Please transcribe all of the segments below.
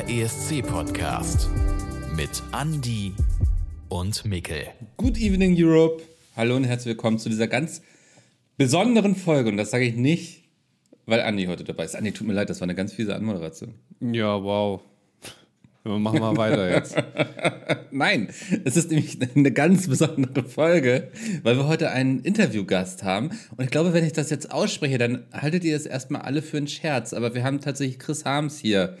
der ESC-Podcast mit Andy und Mikkel. Good evening, Europe. Hallo und herzlich willkommen zu dieser ganz besonderen Folge. Und das sage ich nicht, weil Andi heute dabei ist. Andi, tut mir leid, das war eine ganz fiese Anmoderation. Ja, wow. Wir machen mal weiter jetzt. Nein, es ist nämlich eine ganz besondere Folge, weil wir heute einen Interviewgast haben. Und ich glaube, wenn ich das jetzt ausspreche, dann haltet ihr es erstmal alle für einen Scherz. Aber wir haben tatsächlich Chris Harms hier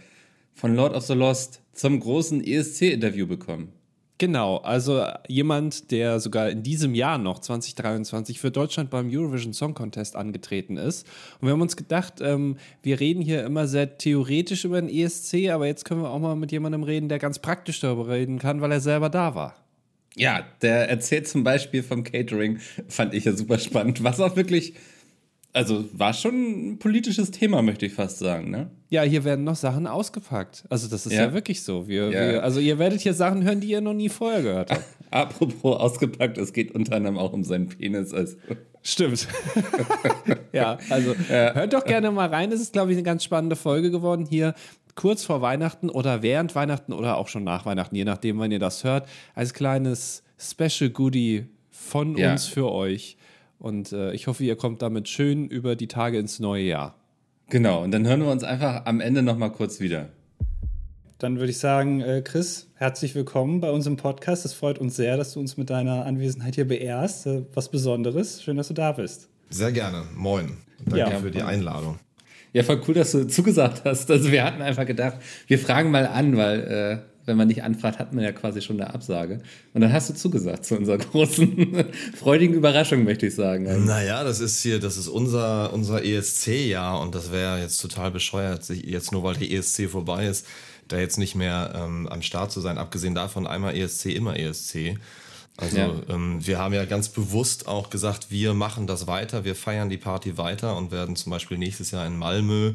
von Lord of the Lost zum großen ESC-Interview bekommen. Genau, also jemand, der sogar in diesem Jahr noch 2023 für Deutschland beim Eurovision Song Contest angetreten ist. Und wir haben uns gedacht, ähm, wir reden hier immer sehr theoretisch über den ESC, aber jetzt können wir auch mal mit jemandem reden, der ganz praktisch darüber reden kann, weil er selber da war. Ja, der erzählt zum Beispiel vom Catering, fand ich ja super spannend, was auch wirklich also war schon ein politisches Thema, möchte ich fast sagen, ne? Ja, hier werden noch Sachen ausgepackt. Also das ist ja, ja wirklich so. Wir, ja. wir, also ihr werdet hier Sachen hören, die ihr noch nie vorher gehört habt. Apropos ausgepackt, es geht unter anderem auch um seinen Penis. Also. Stimmt. ja, also ja. hört doch gerne mal rein. Es ist, glaube ich, eine ganz spannende Folge geworden hier. Kurz vor Weihnachten oder während Weihnachten oder auch schon nach Weihnachten, je nachdem, wann ihr das hört, als kleines Special Goodie von uns für euch. Und äh, ich hoffe, ihr kommt damit schön über die Tage ins neue Jahr. Genau, und dann hören wir uns einfach am Ende nochmal kurz wieder. Dann würde ich sagen, äh, Chris, herzlich willkommen bei uns im Podcast. Es freut uns sehr, dass du uns mit deiner Anwesenheit hier beehrst. Äh, was Besonderes. Schön, dass du da bist. Sehr gerne. Moin. Danke ja, für die Einladung. Ja, voll cool, dass du zugesagt hast. Also wir hatten einfach gedacht, wir fragen mal an, weil äh, wenn man nicht anfragt, hat man ja quasi schon eine Absage. Und dann hast du zugesagt zu unserer großen, freudigen Überraschung, möchte ich sagen. Also. Naja, das ist hier, das ist unser, unser ESC-Jahr und das wäre jetzt total bescheuert, jetzt nur weil der ESC vorbei ist, da jetzt nicht mehr ähm, am Start zu sein. Abgesehen davon, einmal ESC, immer ESC. Also ja. ähm, wir haben ja ganz bewusst auch gesagt, wir machen das weiter, wir feiern die Party weiter und werden zum Beispiel nächstes Jahr in Malmö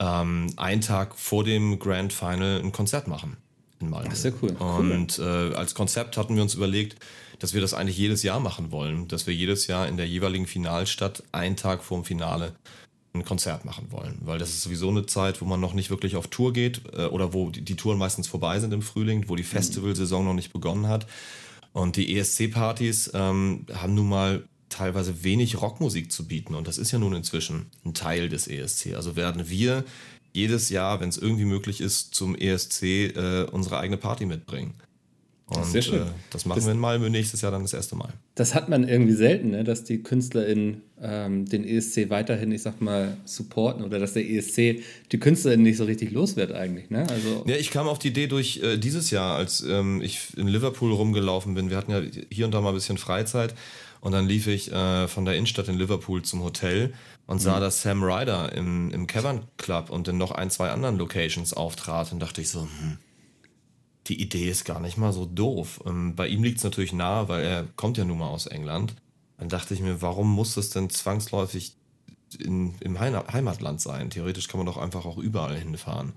ähm, einen Tag vor dem Grand Final ein Konzert machen in Malmö. Ist ja cool. Und cool. Äh, als Konzept hatten wir uns überlegt, dass wir das eigentlich jedes Jahr machen wollen, dass wir jedes Jahr in der jeweiligen Finalstadt einen Tag vorm Finale ein Konzert machen wollen, weil das ist sowieso eine Zeit, wo man noch nicht wirklich auf Tour geht äh, oder wo die, die, Touren meistens vorbei sind im Frühling, wo die mhm. Festivalsaison noch nicht begonnen hat. Und die ESC-Partys ähm, haben nun mal teilweise wenig Rockmusik zu bieten und das ist ja nun inzwischen ein Teil des ESC. Also werden wir jedes Jahr, wenn es irgendwie möglich ist, zum ESC äh, unsere eigene Party mitbringen. Und Sehr schön. Äh, das machen das, wir in Malmö nächstes Jahr dann das erste Mal. Das hat man irgendwie selten, ne? dass die KünstlerInnen ähm, den ESC weiterhin, ich sag mal, supporten oder dass der ESC die KünstlerInnen nicht so richtig los wird eigentlich. Ne? Also ja, ich kam auf die Idee durch äh, dieses Jahr, als ähm, ich in Liverpool rumgelaufen bin. Wir hatten ja hier und da mal ein bisschen Freizeit und dann lief ich äh, von der Innenstadt in Liverpool zum Hotel und sah, mhm. dass Sam Ryder im, im Cavern Club und in noch ein, zwei anderen Locations auftrat und dachte ich so, hm, die Idee ist gar nicht mal so doof. Ähm, bei ihm liegt es natürlich nahe, weil er kommt ja nun mal aus England. Dann dachte ich mir, warum muss das denn zwangsläufig in, im Heimatland sein? Theoretisch kann man doch einfach auch überall hinfahren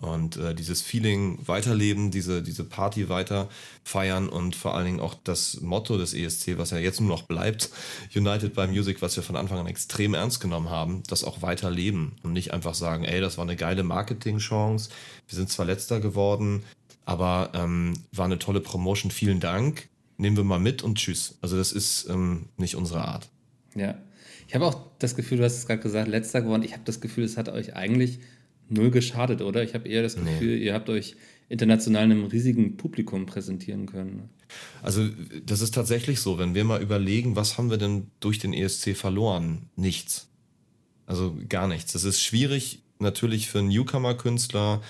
und äh, dieses Feeling weiterleben, diese, diese Party weiter feiern und vor allen Dingen auch das Motto des ESC, was ja jetzt nur noch bleibt, United by Music, was wir von Anfang an extrem ernst genommen haben, das auch weiterleben und nicht einfach sagen, ey, das war eine geile Marketingchance, wir sind zwar letzter geworden, aber ähm, war eine tolle Promotion, vielen Dank, nehmen wir mal mit und tschüss. Also das ist ähm, nicht unsere Art. Ja, ich habe auch das Gefühl, du hast es gerade gesagt, letzter geworden. Ich habe das Gefühl, es hat euch eigentlich null geschadet, oder? Ich habe eher das Gefühl, nee. ihr habt euch international einem riesigen Publikum präsentieren können. Also das ist tatsächlich so, wenn wir mal überlegen, was haben wir denn durch den ESC verloren? Nichts. Also gar nichts. Das ist schwierig natürlich für Newcomer-Künstler,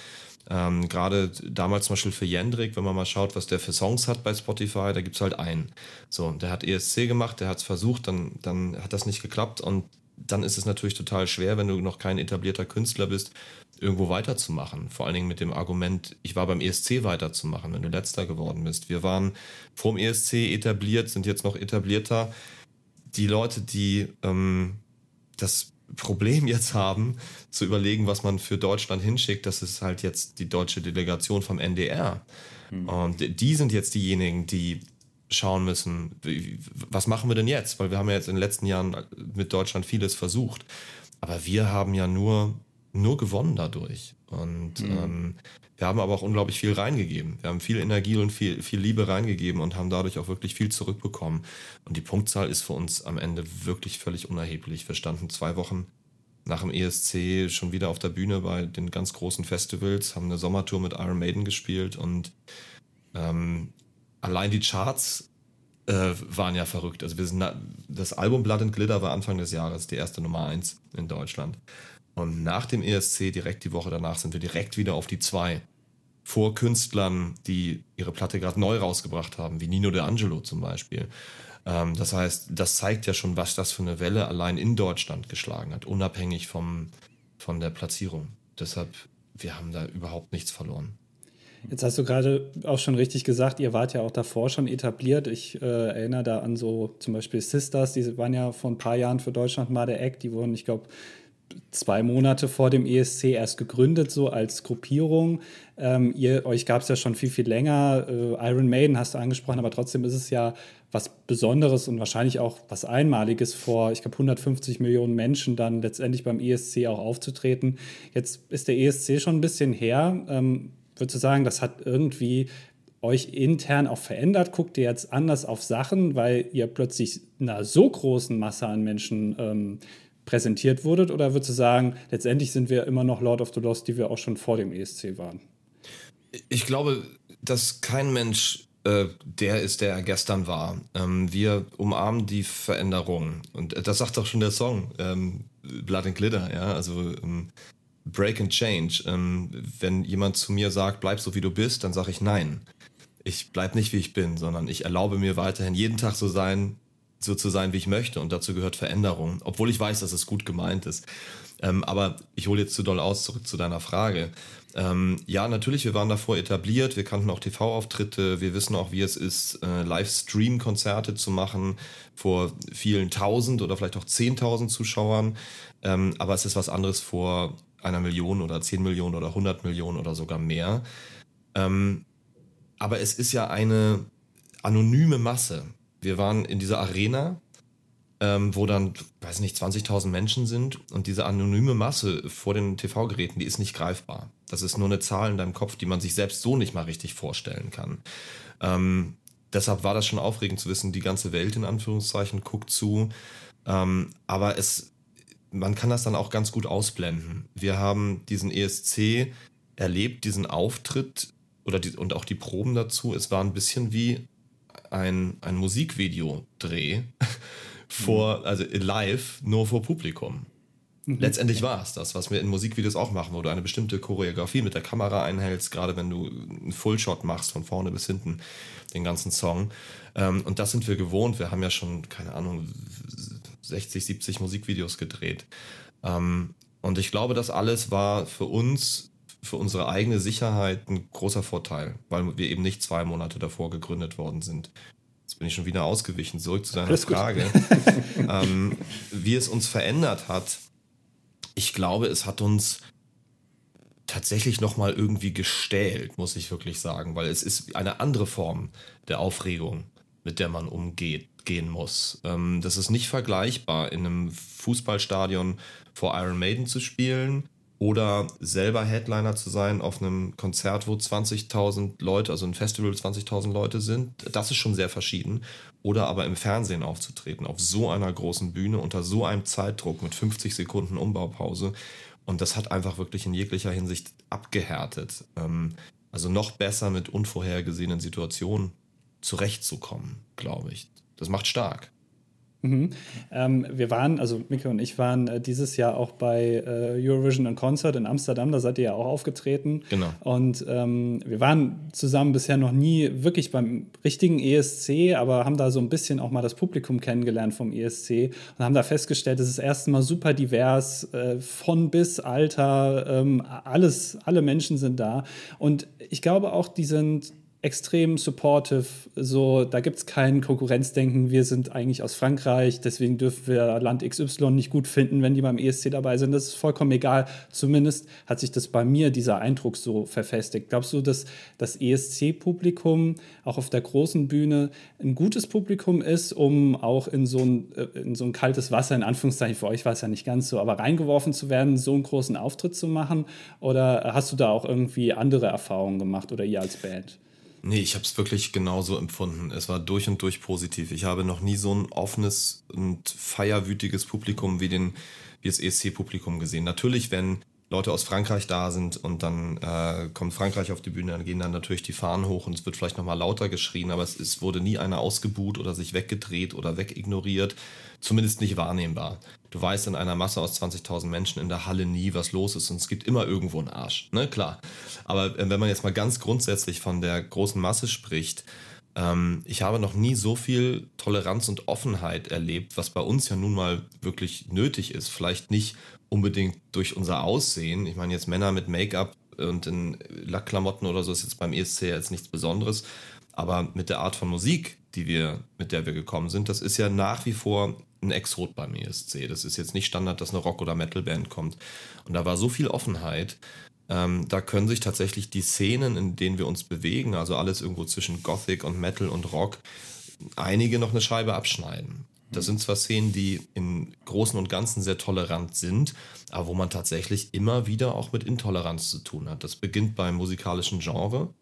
ähm, gerade damals zum Beispiel für Jendrik, wenn man mal schaut, was der für Songs hat bei Spotify, da gibt es halt einen. So, der hat ESC gemacht, der hat es versucht, dann, dann hat das nicht geklappt und dann ist es natürlich total schwer, wenn du noch kein etablierter Künstler bist, irgendwo weiterzumachen. Vor allen Dingen mit dem Argument, ich war beim ESC weiterzumachen, wenn du letzter geworden bist. Wir waren vorm ESC etabliert, sind jetzt noch etablierter. Die Leute, die ähm, das Problem jetzt haben, zu überlegen, was man für Deutschland hinschickt, das ist halt jetzt die deutsche Delegation vom NDR. Mhm. Und die sind jetzt diejenigen, die schauen müssen, was machen wir denn jetzt? Weil wir haben ja jetzt in den letzten Jahren mit Deutschland vieles versucht. Aber wir haben ja nur nur gewonnen dadurch. Und mhm. ähm, wir haben aber auch unglaublich viel reingegeben. Wir haben viel Energie und viel, viel Liebe reingegeben und haben dadurch auch wirklich viel zurückbekommen. Und die Punktzahl ist für uns am Ende wirklich völlig unerheblich. Wir standen zwei Wochen nach dem ESC schon wieder auf der Bühne bei den ganz großen Festivals, haben eine Sommertour mit Iron Maiden gespielt und ähm, allein die Charts äh, waren ja verrückt. Also wir sind das Album Blood and Glitter war Anfang des Jahres die erste Nummer 1 in Deutschland. Und nach dem ESC, direkt die Woche danach, sind wir direkt wieder auf die 2. Vor Künstlern, die ihre Platte gerade neu rausgebracht haben, wie Nino De Angelo zum Beispiel. Ähm, das heißt, das zeigt ja schon, was das für eine Welle allein in Deutschland geschlagen hat, unabhängig vom, von der Platzierung. Deshalb, wir haben da überhaupt nichts verloren. Jetzt hast du gerade auch schon richtig gesagt, ihr wart ja auch davor schon etabliert. Ich äh, erinnere da an so zum Beispiel Sisters, die waren ja vor ein paar Jahren für Deutschland mal der Eck. Die wurden, ich glaube, zwei Monate vor dem ESC erst gegründet, so als Gruppierung. Ähm, ihr, euch gab es ja schon viel, viel länger. Äh, Iron Maiden hast du angesprochen, aber trotzdem ist es ja was Besonderes und wahrscheinlich auch was Einmaliges vor, ich glaube, 150 Millionen Menschen dann letztendlich beim ESC auch aufzutreten. Jetzt ist der ESC schon ein bisschen her. Ähm, würdest du sagen, das hat irgendwie euch intern auch verändert? Guckt ihr jetzt anders auf Sachen, weil ihr plötzlich einer so großen Masse an Menschen ähm, präsentiert wurdet? Oder würdest du sagen, letztendlich sind wir immer noch Lord of the Lost, die wir auch schon vor dem ESC waren? Ich glaube, dass kein Mensch äh, der ist, der er gestern war. Ähm, wir umarmen die Veränderung. Und das sagt auch schon der Song, ähm, Blood and Glitter, ja, also ähm, Break and Change. Ähm, wenn jemand zu mir sagt, bleib so wie du bist, dann sage ich nein. Ich bleib nicht wie ich bin, sondern ich erlaube mir weiterhin jeden Tag so sein, so zu sein, wie ich möchte. Und dazu gehört Veränderung, obwohl ich weiß, dass es gut gemeint ist. Ähm, aber ich hole jetzt zu doll aus zurück zu deiner Frage. Ähm, ja, natürlich, wir waren davor etabliert, wir kannten auch TV-Auftritte, wir wissen auch, wie es ist, äh, Livestream-Konzerte zu machen vor vielen tausend oder vielleicht auch zehntausend Zuschauern. Ähm, aber es ist was anderes vor einer Million oder zehn Millionen oder hundert Millionen oder sogar mehr. Ähm, aber es ist ja eine anonyme Masse. Wir waren in dieser Arena, ähm, wo dann, weiß nicht, 20.000 Menschen sind und diese anonyme Masse vor den TV-Geräten, die ist nicht greifbar. Das ist nur eine Zahl in deinem Kopf, die man sich selbst so nicht mal richtig vorstellen kann. Ähm, deshalb war das schon aufregend zu wissen, die ganze Welt in Anführungszeichen guckt zu. Ähm, aber es, man kann das dann auch ganz gut ausblenden. Wir haben diesen ESC erlebt, diesen Auftritt oder die, und auch die Proben dazu. Es war ein bisschen wie ein, ein Musikvideo-Dreh vor, also live, nur vor Publikum. Mhm. Letztendlich war es das, was wir in Musikvideos auch machen, wo du eine bestimmte Choreografie mit der Kamera einhältst, gerade wenn du einen Fullshot machst, von vorne bis hinten, den ganzen Song. Ähm, und das sind wir gewohnt. Wir haben ja schon, keine Ahnung, 60, 70 Musikvideos gedreht. Ähm, und ich glaube, das alles war für uns, für unsere eigene Sicherheit ein großer Vorteil, weil wir eben nicht zwei Monate davor gegründet worden sind. Jetzt bin ich schon wieder ausgewichen, zurück zu deiner Frage. ähm, wie es uns verändert hat, ich glaube, es hat uns tatsächlich nochmal irgendwie gestählt, muss ich wirklich sagen, weil es ist eine andere Form der Aufregung, mit der man umgeht, gehen muss. Ähm, das ist nicht vergleichbar, in einem Fußballstadion vor Iron Maiden zu spielen oder selber Headliner zu sein auf einem Konzert, wo 20.000 Leute, also ein Festival 20.000 Leute sind. Das ist schon sehr verschieden. Oder aber im Fernsehen aufzutreten, auf so einer großen Bühne, unter so einem Zeitdruck mit 50 Sekunden Umbaupause. Und das hat einfach wirklich in jeglicher Hinsicht abgehärtet. Ähm, also noch besser mit unvorhergesehenen Situationen zurechtzukommen, glaube ich. Das macht stark. Mhm. Ähm, wir waren, also Mika und ich waren äh, dieses Jahr auch bei äh, Eurovision and Concert in Amsterdam, da seid ihr ja auch aufgetreten. Genau. Und ähm, wir waren zusammen bisher noch nie wirklich beim richtigen ESC, aber haben da so ein bisschen auch mal das Publikum kennengelernt vom ESC und haben da festgestellt, es ist erstmal super divers, äh, von bis Alter, ähm, alles, alle Menschen sind da. Und ich glaube auch, die sind extrem supportive. So, da gibt es kein Konkurrenzdenken. Wir sind eigentlich aus Frankreich, deswegen dürfen wir Land XY nicht gut finden, wenn die beim ESC dabei sind. Das ist vollkommen egal. Zumindest hat sich das bei mir, dieser Eindruck, so verfestigt. Glaubst du, dass das ESC-Publikum auch auf der großen Bühne ein gutes Publikum ist, um auch in so ein, äh, in so ein kaltes Wasser, in Anführungszeichen, für euch war es ja nicht ganz so, aber reingeworfen zu werden, so einen großen Auftritt zu machen? Oder hast du da auch irgendwie andere Erfahrungen gemacht oder ihr als Band? Nee, ich habe es wirklich genauso empfunden. Es war durch und durch positiv. Ich habe noch nie so ein offenes und feierwütiges Publikum wie, den, wie das ESC-Publikum gesehen. Natürlich, wenn Leute aus Frankreich da sind und dann äh, kommt Frankreich auf die Bühne, dann gehen dann natürlich die Fahnen hoch und es wird vielleicht nochmal lauter geschrien, aber es, es wurde nie einer ausgebuht oder sich weggedreht oder wegignoriert, zumindest nicht wahrnehmbar. Du weißt in einer Masse aus 20.000 Menschen in der Halle nie, was los ist und es gibt immer irgendwo einen Arsch, ne, klar. Aber äh, wenn man jetzt mal ganz grundsätzlich von der großen Masse spricht, ähm, ich habe noch nie so viel Toleranz und Offenheit erlebt, was bei uns ja nun mal wirklich nötig ist. Vielleicht nicht unbedingt durch unser Aussehen. Ich meine, jetzt Männer mit Make-up und in Lackklamotten oder so ist jetzt beim ESC jetzt nichts Besonderes. Aber mit der Art von Musik, die wir, mit der wir gekommen sind, das ist ja nach wie vor ein Exot beim ESC. Das ist jetzt nicht Standard, dass eine Rock- oder Metal-Band kommt. Und da war so viel Offenheit. Ähm, da können sich tatsächlich die Szenen, in denen wir uns bewegen, also alles irgendwo zwischen Gothic und Metal und Rock, einige noch eine Scheibe abschneiden. Das sind zwar Szenen, die im Großen und Ganzen sehr tolerant sind, aber wo man tatsächlich immer wieder auch mit Intoleranz zu tun hat. Das beginnt beim musikalischen Genre,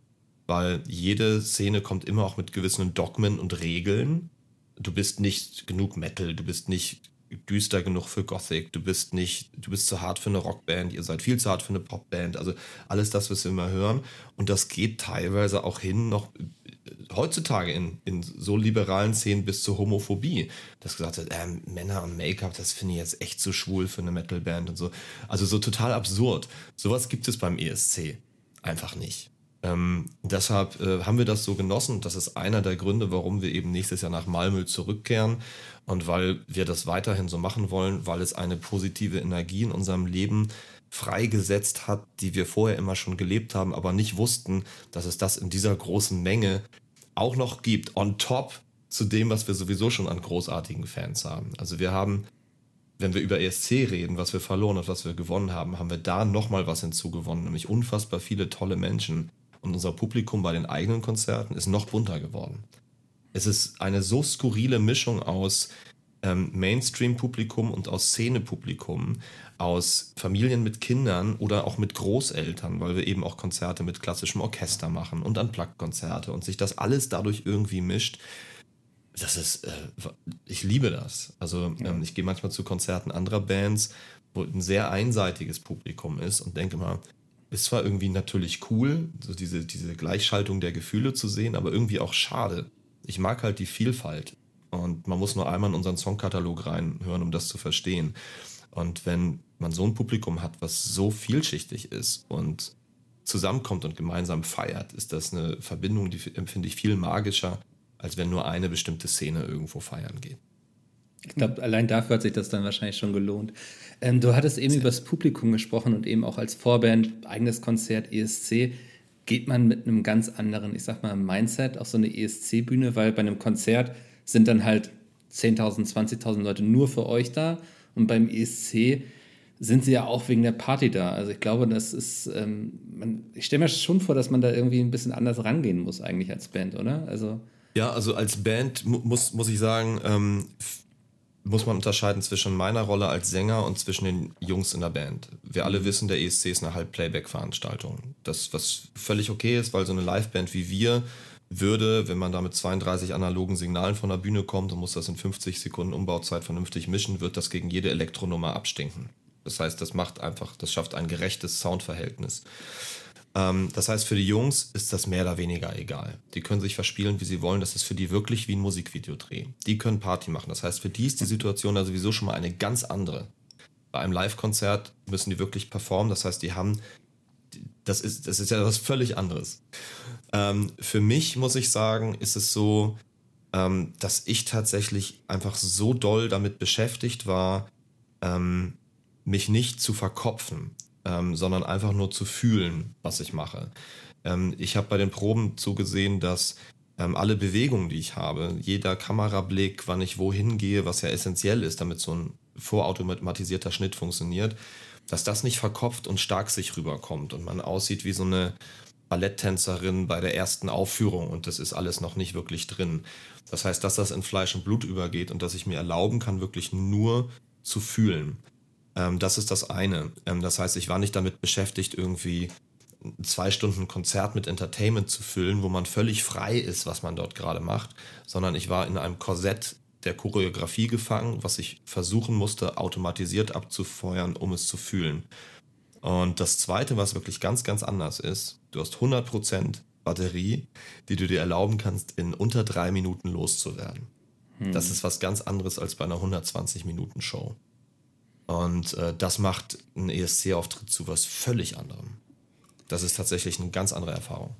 weil jede Szene kommt immer auch mit gewissen Dogmen und Regeln. Du bist nicht genug Metal, du bist nicht düster genug für Gothic, du bist nicht, du bist zu hart für eine Rockband, ihr seid viel zu hart für eine Popband, also alles das, was wir immer hören. Und das geht teilweise auch hin noch heutzutage in, in so liberalen Szenen bis zur Homophobie, dass gesagt wird, ähm, Männer und Make-up, das finde ich jetzt echt zu schwul für eine Metalband und so. Also so total absurd. Sowas gibt es beim ESC einfach nicht. Ähm, deshalb äh, haben wir das so genossen. Das ist einer der Gründe, warum wir eben nächstes Jahr nach Malmö zurückkehren und weil wir das weiterhin so machen wollen, weil es eine positive Energie in unserem Leben freigesetzt hat, die wir vorher immer schon gelebt haben, aber nicht wussten, dass es das in dieser großen Menge auch noch gibt, on top zu dem, was wir sowieso schon an großartigen Fans haben. Also wir haben, wenn wir über ESC reden, was wir verloren und was wir gewonnen haben, haben wir da nochmal was hinzugewonnen, nämlich unfassbar viele tolle Menschen. Und unser Publikum bei den eigenen Konzerten ist noch bunter geworden. Es ist eine so skurrile Mischung aus ähm, Mainstream-Publikum und aus Szene-Publikum, aus Familien mit Kindern oder auch mit Großeltern, weil wir eben auch Konzerte mit klassischem Orchester machen und Unplugged-Konzerte und sich das alles dadurch irgendwie mischt. Das ist, äh, ich liebe das. Also ähm, ich gehe manchmal zu Konzerten anderer Bands, wo ein sehr einseitiges Publikum ist und denke mal, ist zwar irgendwie natürlich cool, so diese, diese Gleichschaltung der Gefühle zu sehen, aber irgendwie auch schade. Ich mag halt die Vielfalt. Und man muss nur einmal in unseren Songkatalog reinhören, um das zu verstehen. Und wenn man so ein Publikum hat, was so vielschichtig ist und zusammenkommt und gemeinsam feiert, ist das eine Verbindung, die empfinde ich viel magischer, als wenn nur eine bestimmte Szene irgendwo feiern geht. Ich glaube, allein dafür hat sich das dann wahrscheinlich schon gelohnt. Ähm, du hattest eben über das Publikum gesprochen und eben auch als Vorband, eigenes Konzert, ESC. Geht man mit einem ganz anderen, ich sag mal, Mindset auf so eine ESC-Bühne, weil bei einem Konzert sind dann halt 10.000, 20.000 Leute nur für euch da und beim ESC sind sie ja auch wegen der Party da. Also ich glaube, das ist, ähm, man, ich stelle mir schon vor, dass man da irgendwie ein bisschen anders rangehen muss eigentlich als Band, oder? Also ja, also als Band muss, muss ich sagen, ähm, muss man unterscheiden zwischen meiner Rolle als Sänger und zwischen den Jungs in der Band. Wir alle wissen, der ESC ist eine Halb-Playback-Veranstaltung. Das, was völlig okay ist, weil so eine Liveband wie wir würde, wenn man da mit 32 analogen Signalen von der Bühne kommt und muss das in 50 Sekunden Umbauzeit vernünftig mischen, wird das gegen jede Elektronummer abstinken. Das heißt, das macht einfach, das schafft ein gerechtes Soundverhältnis. Ähm, das heißt, für die Jungs ist das mehr oder weniger egal. Die können sich verspielen, wie sie wollen. Das ist für die wirklich wie ein Musikvideodreh. Die können Party machen. Das heißt, für die ist die Situation da sowieso schon mal eine ganz andere. Bei einem Live-Konzert müssen die wirklich performen. Das heißt, die haben das ist, das ist ja was völlig anderes. Ähm, für mich muss ich sagen, ist es so, ähm, dass ich tatsächlich einfach so doll damit beschäftigt war, mich nicht zu verkopfen, ähm, sondern einfach nur zu fühlen, was ich mache. Ähm, ich habe bei den Proben zugesehen, dass ähm, alle Bewegungen, die ich habe, jeder Kamerablick, wann ich wohin gehe, was ja essentiell ist, damit so ein vorautomatisierter Schnitt funktioniert, dass das nicht verkopft und stark sich rüberkommt und man aussieht wie so eine Balletttänzerin bei der ersten Aufführung und das ist alles noch nicht wirklich drin. Das heißt, dass das in Fleisch und Blut übergeht und dass ich mir erlauben kann, wirklich nur zu fühlen. Ähm, das ist das eine. Ähm, das heißt, ich war nicht damit beschäftigt, irgendwie zwei Stunden Konzert mit Entertainment zu füllen, wo man völlig frei ist, was man dort gerade macht, sondern ich war in einem Korsett der Choreografie gefangen, was ich versuchen musste, automatisiert abzufeuern, um es zu fühlen. Und das Zweite, was wirklich ganz, ganz anders ist, du hast 100% Batterie, die du dir erlauben kannst, in unter drei Minuten loszuwerden. Hm. Das ist was ganz anderes als bei einer 120-Minuten-Show. Und äh, das macht einen ESC-Auftritt zu was völlig anderem. Das ist tatsächlich eine ganz andere Erfahrung.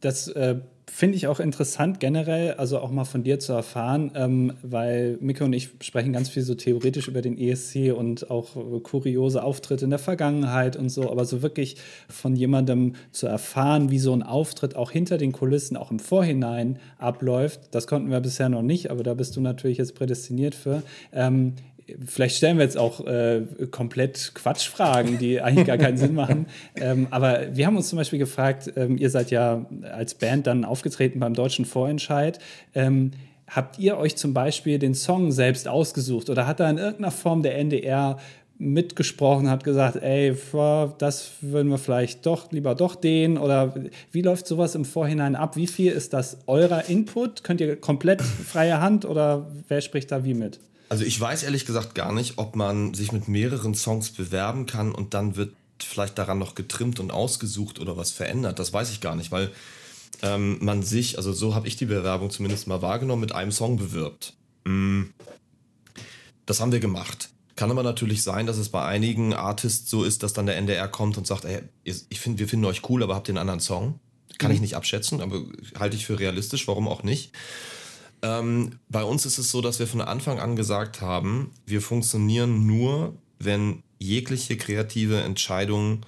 Das äh, finde ich auch interessant generell, also auch mal von dir zu erfahren, ähm, weil Mika und ich sprechen ganz viel so theoretisch über den ESC und auch äh, kuriose Auftritte in der Vergangenheit und so, aber so wirklich von jemandem zu erfahren, wie so ein Auftritt auch hinter den Kulissen, auch im Vorhinein abläuft, das konnten wir bisher noch nicht, aber da bist du natürlich jetzt prädestiniert für. Ähm, vielleicht stellen wir jetzt auch äh, komplett Quatschfragen, die eigentlich gar keinen Sinn machen. Ähm, aber wir haben uns zum Beispiel gefragt, ähm, ihr seid ja als Band dann aufgetreten beim deutschen Vorentscheid. Ähm, habt ihr euch zum Beispiel den Song selbst ausgesucht oder hat da in irgendeiner Form der NDR mitgesprochen, hat gesagt, ey, das würden wir vielleicht doch lieber doch den oder wie läuft sowas im Vorhinein ab? Wie viel ist das eurer Input? Könnt ihr komplett freie Hand oder wer spricht da wie mit? Also ich weiß ehrlich gesagt gar nicht, ob man sich mit mehreren Songs bewerben kann und dann wird vielleicht daran noch getrimmt und ausgesucht oder was verändert. Das weiß ich gar nicht, weil ähm, man sich, also so habe ich die Bewerbung zumindest mal wahrgenommen, mit einem Song bewirbt. Mm. Das haben wir gemacht. Kann aber natürlich sein, dass es bei einigen Artists so ist, dass dann der NDR kommt und sagt, ey, ich finde, wir finden euch cool, aber habt ihr einen anderen Song? Kann mhm. ich nicht abschätzen, aber halte ich für realistisch, warum auch nicht. Ähm, bei uns ist es so, dass wir von Anfang an gesagt haben, wir funktionieren nur, wenn jegliche kreative Entscheidung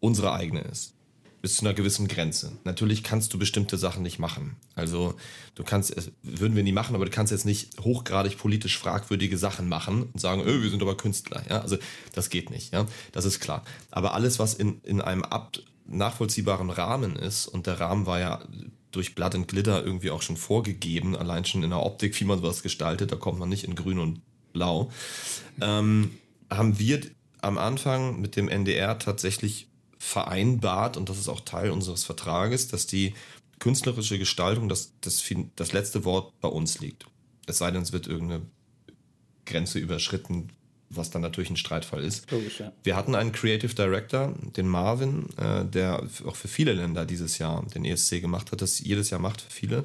unsere eigene ist. Bis zu einer gewissen Grenze. Natürlich kannst du bestimmte Sachen nicht machen. Also du kannst, würden wir nie machen, aber du kannst jetzt nicht hochgradig politisch fragwürdige Sachen machen und sagen, öh, wir sind aber Künstler. Ja? Also das geht nicht, ja. Das ist klar. Aber alles, was in, in einem ab nachvollziehbaren Rahmen ist, und der Rahmen war ja durch Blood and Glitter irgendwie auch schon vorgegeben, allein schon in der Optik, wie man sowas gestaltet, da kommt man nicht in grün und blau, ähm, haben wir am Anfang mit dem NDR tatsächlich vereinbart, und das ist auch Teil unseres Vertrages, dass die künstlerische Gestaltung das, das, das letzte Wort bei uns liegt. Es sei denn, es wird irgendeine Grenze überschritten, was dann natürlich ein Streitfall ist. Logisch, ja. Wir hatten einen Creative Director, den Marvin, äh, der auch für viele Länder dieses Jahr den ESC gemacht hat, das jedes Jahr macht für viele.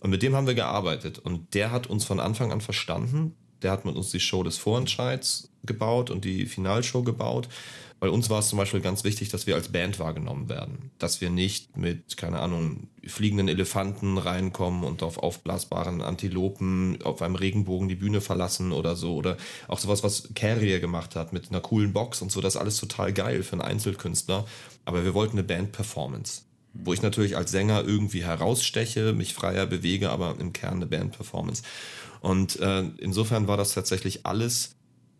Und mit dem haben wir gearbeitet. Und der hat uns von Anfang an verstanden. Der hat mit uns die Show des Vorentscheids gebaut und die Finalshow gebaut. Bei uns war es zum Beispiel ganz wichtig, dass wir als Band wahrgenommen werden. Dass wir nicht mit, keine Ahnung, fliegenden Elefanten reinkommen und auf aufblasbaren Antilopen auf einem Regenbogen die Bühne verlassen oder so. Oder auch sowas, was Carrier gemacht hat mit einer coolen Box und so. Das ist alles total geil für einen Einzelkünstler. Aber wir wollten eine Band-Performance. Wo ich natürlich als Sänger irgendwie heraussteche, mich freier bewege, aber im Kern eine Band-Performance. Und äh, insofern war das tatsächlich alles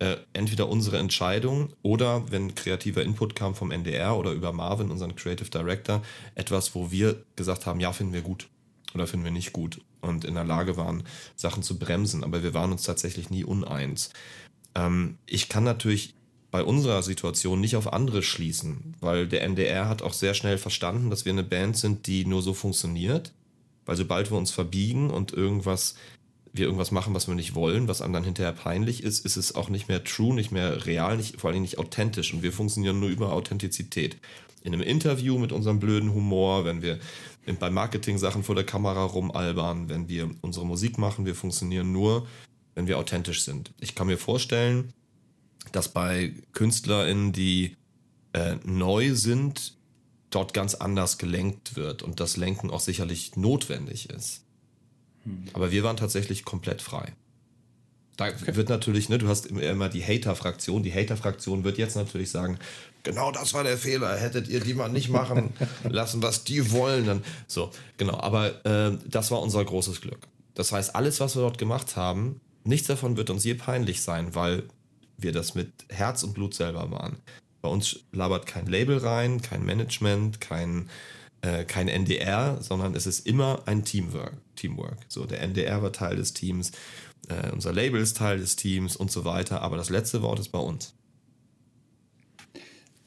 äh, entweder unsere Entscheidung oder, wenn kreativer Input kam vom NDR oder über Marvin, unseren Creative Director, etwas, wo wir gesagt haben, ja, finden wir gut oder finden wir nicht gut und in der Lage waren, Sachen zu bremsen. Aber wir waren uns tatsächlich nie uneins. Ähm, ich kann natürlich bei unserer Situation nicht auf andere schließen, weil der NDR hat auch sehr schnell verstanden, dass wir eine Band sind, die nur so funktioniert. Weil sobald wir uns verbiegen und irgendwas wir irgendwas machen, was wir nicht wollen, was dann hinterher peinlich ist, ist es auch nicht mehr true, nicht mehr real, nicht, vor allem nicht authentisch. Und wir funktionieren nur über Authentizität. In einem Interview mit unserem blöden Humor, wenn wir bei Marketing-Sachen vor der Kamera rumalbern, wenn wir unsere Musik machen, wir funktionieren nur, wenn wir authentisch sind. Ich kann mir vorstellen, dass bei KünstlerInnen, die äh, neu sind, dort ganz anders gelenkt wird und das Lenken auch sicherlich notwendig ist. Aber wir waren tatsächlich komplett frei. Da okay. wird natürlich, ne, du hast immer die Hater-Fraktion. Die Hater-Fraktion wird jetzt natürlich sagen, genau das war der Fehler, hättet ihr die mal nicht machen lassen, was die wollen. Dann, so, genau. Aber äh, das war unser großes Glück. Das heißt, alles, was wir dort gemacht haben, nichts davon wird uns je peinlich sein, weil wir das mit Herz und Blut selber waren. Bei uns labert kein Label rein, kein Management, kein, äh, kein NDR, sondern es ist immer ein Teamwork. Teamwork. So, der NDR war Teil des Teams, äh, unser Label ist Teil des Teams und so weiter, aber das letzte Wort ist bei uns.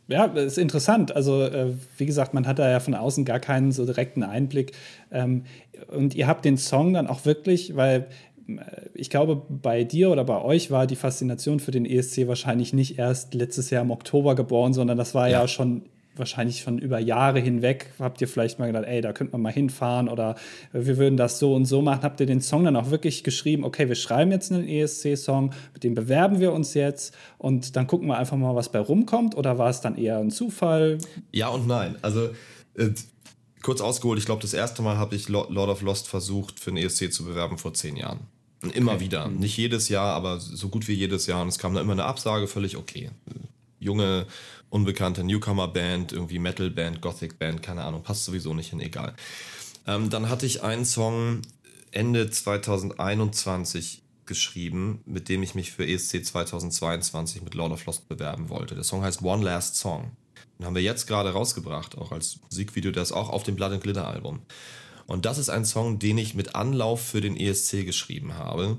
Ja, das ist interessant. Also, äh, wie gesagt, man hat da ja von außen gar keinen so direkten Einblick. Ähm, und ihr habt den Song dann auch wirklich, weil äh, ich glaube, bei dir oder bei euch war die Faszination für den ESC wahrscheinlich nicht erst letztes Jahr im Oktober geboren, sondern das war ja, ja schon wahrscheinlich schon über Jahre hinweg habt ihr vielleicht mal gedacht, ey, da könnte man mal hinfahren oder wir würden das so und so machen. Habt ihr den Song dann auch wirklich geschrieben, okay, wir schreiben jetzt einen ESC-Song, mit dem bewerben wir uns jetzt und dann gucken wir einfach mal, was bei rumkommt oder war es dann eher ein Zufall? Ja und nein. Also äh, kurz ausgeholt, ich glaube, das erste Mal habe ich Lord of Lost versucht, für einen ESC zu bewerben vor zehn Jahren. Immer okay. wieder. Mhm. Nicht jedes Jahr, aber so gut wie jedes Jahr. Und es kam da immer eine Absage, völlig okay. Junge unbekannte Newcomer-Band, irgendwie Metal-Band, Gothic-Band, keine Ahnung, passt sowieso nicht hin, egal. Ähm, dann hatte ich einen Song Ende 2021 geschrieben, mit dem ich mich für ESC 2022 mit Lord of Lost bewerben wollte. Der Song heißt One Last Song. Den haben wir jetzt gerade rausgebracht, auch als Musikvideo, das auch auf dem Blood and Glitter Album. Und das ist ein Song, den ich mit Anlauf für den ESC geschrieben habe.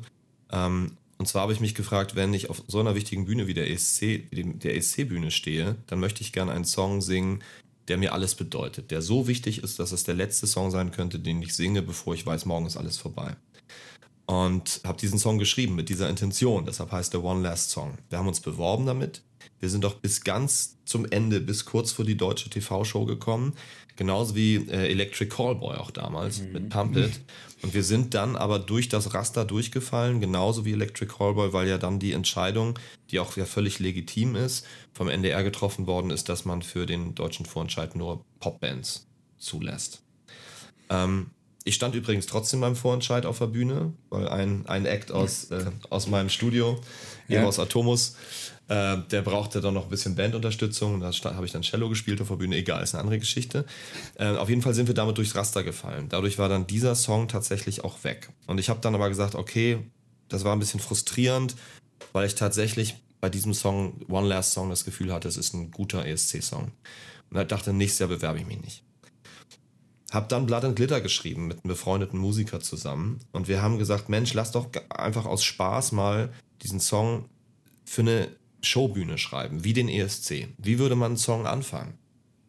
Ähm, und zwar habe ich mich gefragt, wenn ich auf so einer wichtigen Bühne wie der ESC, der ESC-Bühne stehe, dann möchte ich gerne einen Song singen, der mir alles bedeutet, der so wichtig ist, dass es der letzte Song sein könnte, den ich singe, bevor ich weiß, morgen ist alles vorbei. Und habe diesen Song geschrieben mit dieser Intention. Deshalb heißt der One Last Song. Wir haben uns beworben damit. Wir sind doch bis ganz zum Ende, bis kurz vor die deutsche TV-Show gekommen. Genauso wie äh, Electric Callboy auch damals mhm. mit Pump It. Und wir sind dann aber durch das Raster durchgefallen, genauso wie Electric Callboy, weil ja dann die Entscheidung, die auch ja völlig legitim ist, vom NDR getroffen worden ist, dass man für den deutschen Vorentscheid nur Popbands zulässt. Ähm, ich stand übrigens trotzdem beim Vorentscheid auf der Bühne, weil ein, ein Act aus, äh, aus meinem Studio, ja. aus Atomus, äh, der brauchte dann noch ein bisschen Bandunterstützung. Da habe ich dann Cello gespielt auf der Bühne. Egal, ist eine andere Geschichte. Äh, auf jeden Fall sind wir damit durchs Raster gefallen. Dadurch war dann dieser Song tatsächlich auch weg. Und ich habe dann aber gesagt, okay, das war ein bisschen frustrierend, weil ich tatsächlich bei diesem Song, One Last Song, das Gefühl hatte, es ist ein guter ESC-Song. Und da dachte, nächstes Jahr bewerbe ich mich nicht. Hab dann Blood and Glitter geschrieben mit einem befreundeten Musiker zusammen. Und wir haben gesagt, Mensch, lass doch einfach aus Spaß mal diesen Song für eine Showbühne schreiben, wie den ESC. Wie würde man einen Song anfangen?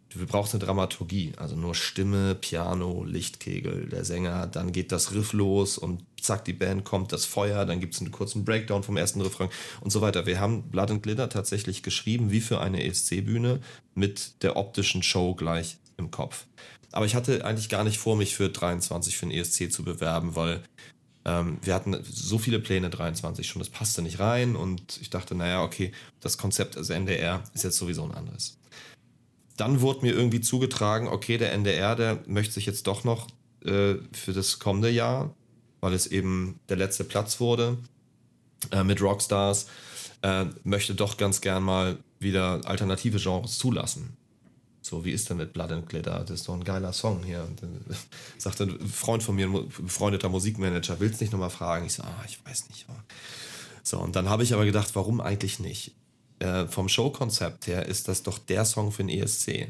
Du brauchst eine Dramaturgie, also nur Stimme, Piano, Lichtkegel, der Sänger, dann geht das Riff los und zack, die Band kommt, das Feuer, dann gibt es einen kurzen Breakdown vom ersten Refrain und so weiter. Wir haben Blood and Glitter tatsächlich geschrieben, wie für eine ESC-Bühne, mit der optischen Show gleich im Kopf. Aber ich hatte eigentlich gar nicht vor, mich für 23 für den ESC zu bewerben, weil ähm, wir hatten so viele Pläne 23 schon, das passte nicht rein und ich dachte, naja, okay, das Konzept als NDR ist jetzt sowieso ein anderes. Dann wurde mir irgendwie zugetragen, okay, der NDR, der möchte sich jetzt doch noch äh, für das kommende Jahr, weil es eben der letzte Platz wurde äh, mit Rockstars, äh, möchte doch ganz gern mal wieder alternative Genres zulassen. So, wie ist denn mit Blood and Glitter? Das ist doch ein geiler Song hier. Und dann sagte ein Freund von mir, ein befreundeter Musikmanager, willst du nicht nochmal fragen? Ich so, ah, ich weiß nicht. So, und dann habe ich aber gedacht, warum eigentlich nicht? Äh, vom Showkonzept her ist das doch der Song für den ESC.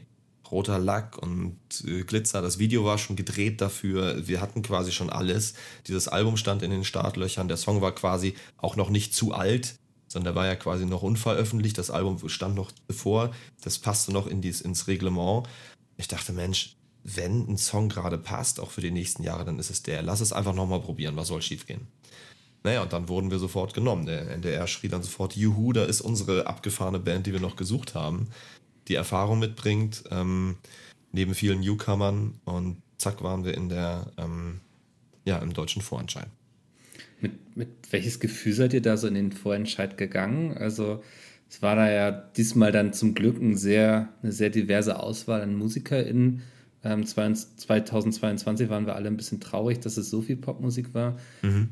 Roter Lack und äh, Glitzer. Das Video war schon gedreht dafür. Wir hatten quasi schon alles. Dieses Album stand in den Startlöchern. Der Song war quasi auch noch nicht zu alt sondern der war ja quasi noch unveröffentlicht, das Album stand noch bevor, das passte noch in dies, ins Reglement. Ich dachte, Mensch, wenn ein Song gerade passt, auch für die nächsten Jahre, dann ist es der. Lass es einfach nochmal probieren, was soll schiefgehen? Naja, und dann wurden wir sofort genommen. Der NDR schrie dann sofort, Juhu, da ist unsere abgefahrene Band, die wir noch gesucht haben, die Erfahrung mitbringt, ähm, neben vielen Newcomern und zack waren wir in der, ähm, ja, im deutschen Vorentscheid. Mit, mit welches Gefühl seid ihr da so in den Vorentscheid gegangen? Also es war da ja diesmal dann zum Glück ein sehr, eine sehr diverse Auswahl an MusikerInnen. Ähm, 2022 waren wir alle ein bisschen traurig, dass es so viel Popmusik war. Mhm.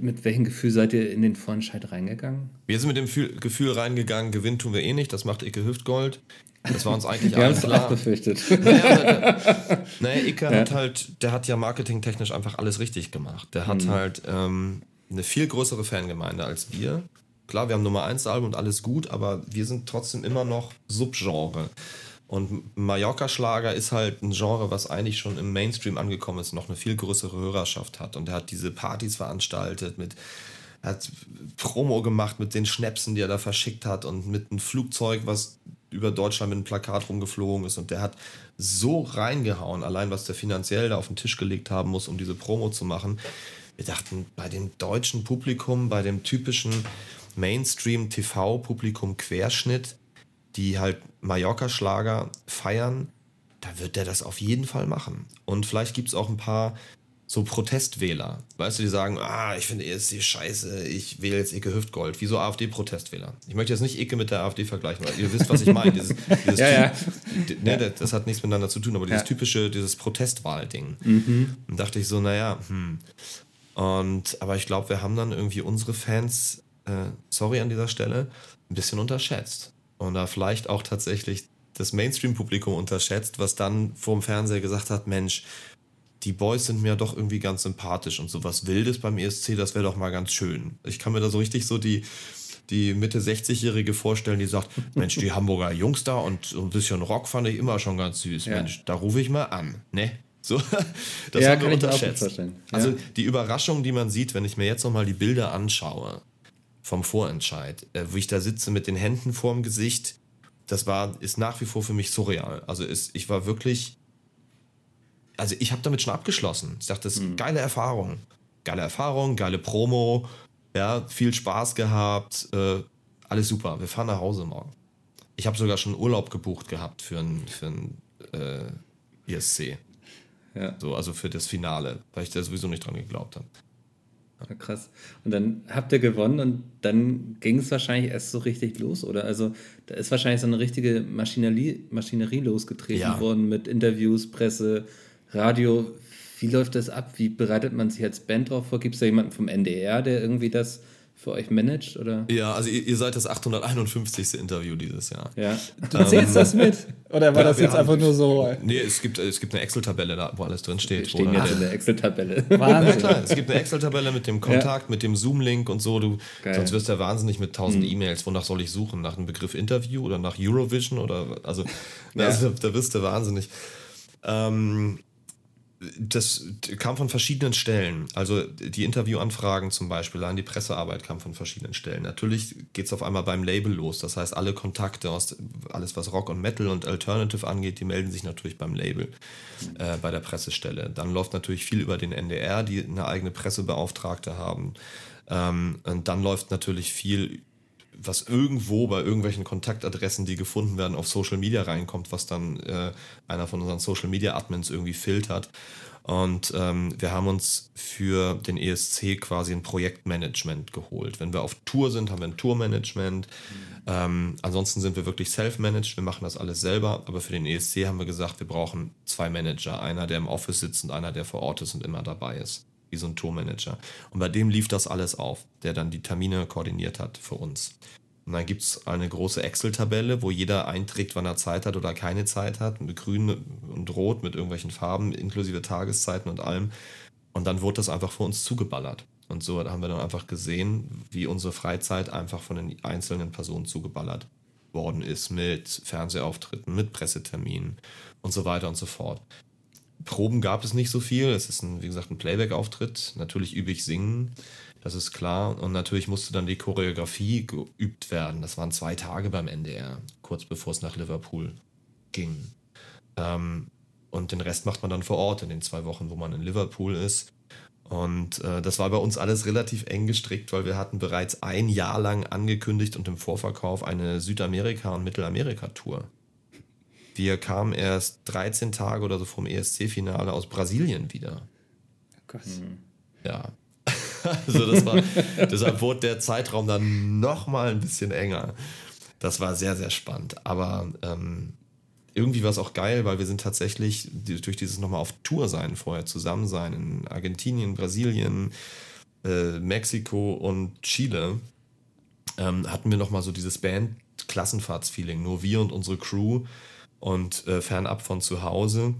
Mit welchem Gefühl seid ihr in den Vorentscheid reingegangen? Wir sind mit dem Gefühl reingegangen, gewinnen tun wir eh nicht, das macht Icke Hüftgold. Das war uns eigentlich Wir haben es auch befürchtet. Naja, naja Icke ja. hat halt, der hat ja marketingtechnisch einfach alles richtig gemacht. Der hat mhm. halt ähm, eine viel größere Fangemeinde als wir. Klar, wir haben Nummer 1 Album und alles gut, aber wir sind trotzdem immer noch Subgenre. Und Mallorca-Schlager ist halt ein Genre, was eigentlich schon im Mainstream angekommen ist, noch eine viel größere Hörerschaft hat. Und er hat diese Partys veranstaltet, mit, hat Promo gemacht mit den Schnäpsen, die er da verschickt hat und mit einem Flugzeug, was über Deutschland mit einem Plakat rumgeflogen ist. Und der hat so reingehauen, allein was der finanziell da auf den Tisch gelegt haben muss, um diese Promo zu machen. Wir dachten, bei dem deutschen Publikum, bei dem typischen Mainstream-TV-Publikum Querschnitt, die halt Mallorca-Schlager feiern, da wird der das auf jeden Fall machen. Und vielleicht gibt es auch ein paar so Protestwähler, weißt du, die sagen, ah, ich finde ESC scheiße, ich wähle jetzt Icke Hüftgold, wie so AfD-Protestwähler. Ich möchte jetzt nicht Icke mit der AfD vergleichen, weil ihr wisst, was ich meine. Dieses, dieses ja, ja. Ne, das hat nichts miteinander zu tun, aber dieses ja. typische, dieses Protestwahlding. Mhm. Und dachte ich so, naja, hm. Und, aber ich glaube, wir haben dann irgendwie unsere Fans, äh, sorry an dieser Stelle, ein bisschen unterschätzt und da vielleicht auch tatsächlich das Mainstream-Publikum unterschätzt, was dann vorm Fernseher gesagt hat, Mensch, die Boys sind mir doch irgendwie ganz sympathisch und sowas Wildes beim ESC, das wäre doch mal ganz schön. Ich kann mir da so richtig so die, die Mitte 60-Jährige vorstellen, die sagt, Mensch, die Hamburger Jungs da und so ein bisschen Rock fand ich immer schon ganz süß. Ja. Mensch, da rufe ich mal an, ne? So, das ja, haben wir unterschätzt. Also die Überraschung, die man sieht, wenn ich mir jetzt nochmal die Bilder anschaue, vom Vorentscheid, äh, wo ich da sitze mit den Händen vorm Gesicht. Das war, ist nach wie vor für mich surreal. Also ist, ich war wirklich, also ich habe damit schon abgeschlossen. Ich dachte, das ist mhm. geile Erfahrung. Geile Erfahrung, geile Promo, ja, viel Spaß gehabt, äh, alles super. Wir fahren nach Hause morgen. Ich habe sogar schon Urlaub gebucht gehabt für ein, für ein äh, ESC. Ja. So, also für das Finale, weil ich da sowieso nicht dran geglaubt habe. Ja, krass. Und dann habt ihr gewonnen und dann ging es wahrscheinlich erst so richtig los, oder? Also da ist wahrscheinlich so eine richtige Maschinerie, Maschinerie losgetreten ja. worden mit Interviews, Presse, Radio. Wie läuft das ab? Wie bereitet man sich als Band drauf vor? Gibt es da jemanden vom NDR, der irgendwie das für euch managt? Oder? Ja, also ihr, ihr seid das 851. Interview dieses Jahr. Ja. Du zählst das mit? Oder war ja, das jetzt haben, einfach nur so? Nee, es gibt, es gibt eine Excel-Tabelle, da, wo alles drin steht. Stehen jetzt in der Excel-Tabelle. Wahnsinn. Ja, klar, es gibt eine Excel-Tabelle mit dem Kontakt, ja. mit dem Zoom-Link und so. Du, sonst wirst du ja wahnsinnig mit tausend mhm. E-Mails. Wonach soll ich suchen? Nach einem Begriff Interview oder nach Eurovision? Oder, also, ja. also da wirst du wahnsinnig. Ähm, das kam von verschiedenen Stellen. Also die Interviewanfragen zum Beispiel, an die Pressearbeit kam von verschiedenen Stellen. Natürlich geht es auf einmal beim Label los. Das heißt, alle Kontakte aus alles, was Rock und Metal und Alternative angeht, die melden sich natürlich beim Label, äh, bei der Pressestelle. Dann läuft natürlich viel über den NDR, die eine eigene Pressebeauftragte haben. Ähm, und dann läuft natürlich viel was irgendwo bei irgendwelchen Kontaktadressen, die gefunden werden, auf Social Media reinkommt, was dann äh, einer von unseren Social Media Admins irgendwie filtert. Und ähm, wir haben uns für den ESC quasi ein Projektmanagement geholt. Wenn wir auf Tour sind, haben wir ein Tourmanagement. Mhm. Ähm, ansonsten sind wir wirklich self-managed, wir machen das alles selber. Aber für den ESC haben wir gesagt, wir brauchen zwei Manager. Einer, der im Office sitzt und einer, der vor Ort ist und immer dabei ist. Wie so ein Tourmanager. Und bei dem lief das alles auf, der dann die Termine koordiniert hat für uns. Und dann gibt es eine große Excel-Tabelle, wo jeder einträgt, wann er Zeit hat oder keine Zeit hat, mit grün und rot, mit irgendwelchen Farben, inklusive Tageszeiten und allem. Und dann wurde das einfach für uns zugeballert. Und so haben wir dann einfach gesehen, wie unsere Freizeit einfach von den einzelnen Personen zugeballert worden ist, mit Fernsehauftritten, mit Presseterminen und so weiter und so fort. Proben gab es nicht so viel. Es ist, ein, wie gesagt, ein Playback-Auftritt. Natürlich übe ich singen. Das ist klar. Und natürlich musste dann die Choreografie geübt werden. Das waren zwei Tage beim NDR, kurz bevor es nach Liverpool ging. Ähm, und den Rest macht man dann vor Ort in den zwei Wochen, wo man in Liverpool ist. Und äh, das war bei uns alles relativ eng gestrickt, weil wir hatten bereits ein Jahr lang angekündigt und im Vorverkauf eine Südamerika- und Mittelamerika-Tour. Wir kamen erst 13 Tage oder so vom ESC-Finale aus Brasilien wieder. Gott. Ja, also das war, deshalb wurde der Zeitraum dann noch mal ein bisschen enger. Das war sehr, sehr spannend. Aber ähm, irgendwie war es auch geil, weil wir sind tatsächlich durch dieses nochmal auf Tour sein, vorher zusammen sein in Argentinien, Brasilien, äh, Mexiko und Chile, ähm, hatten wir nochmal so dieses Band-Klassenfahrtsfeeling. Nur wir und unsere Crew und äh, fernab von zu Hause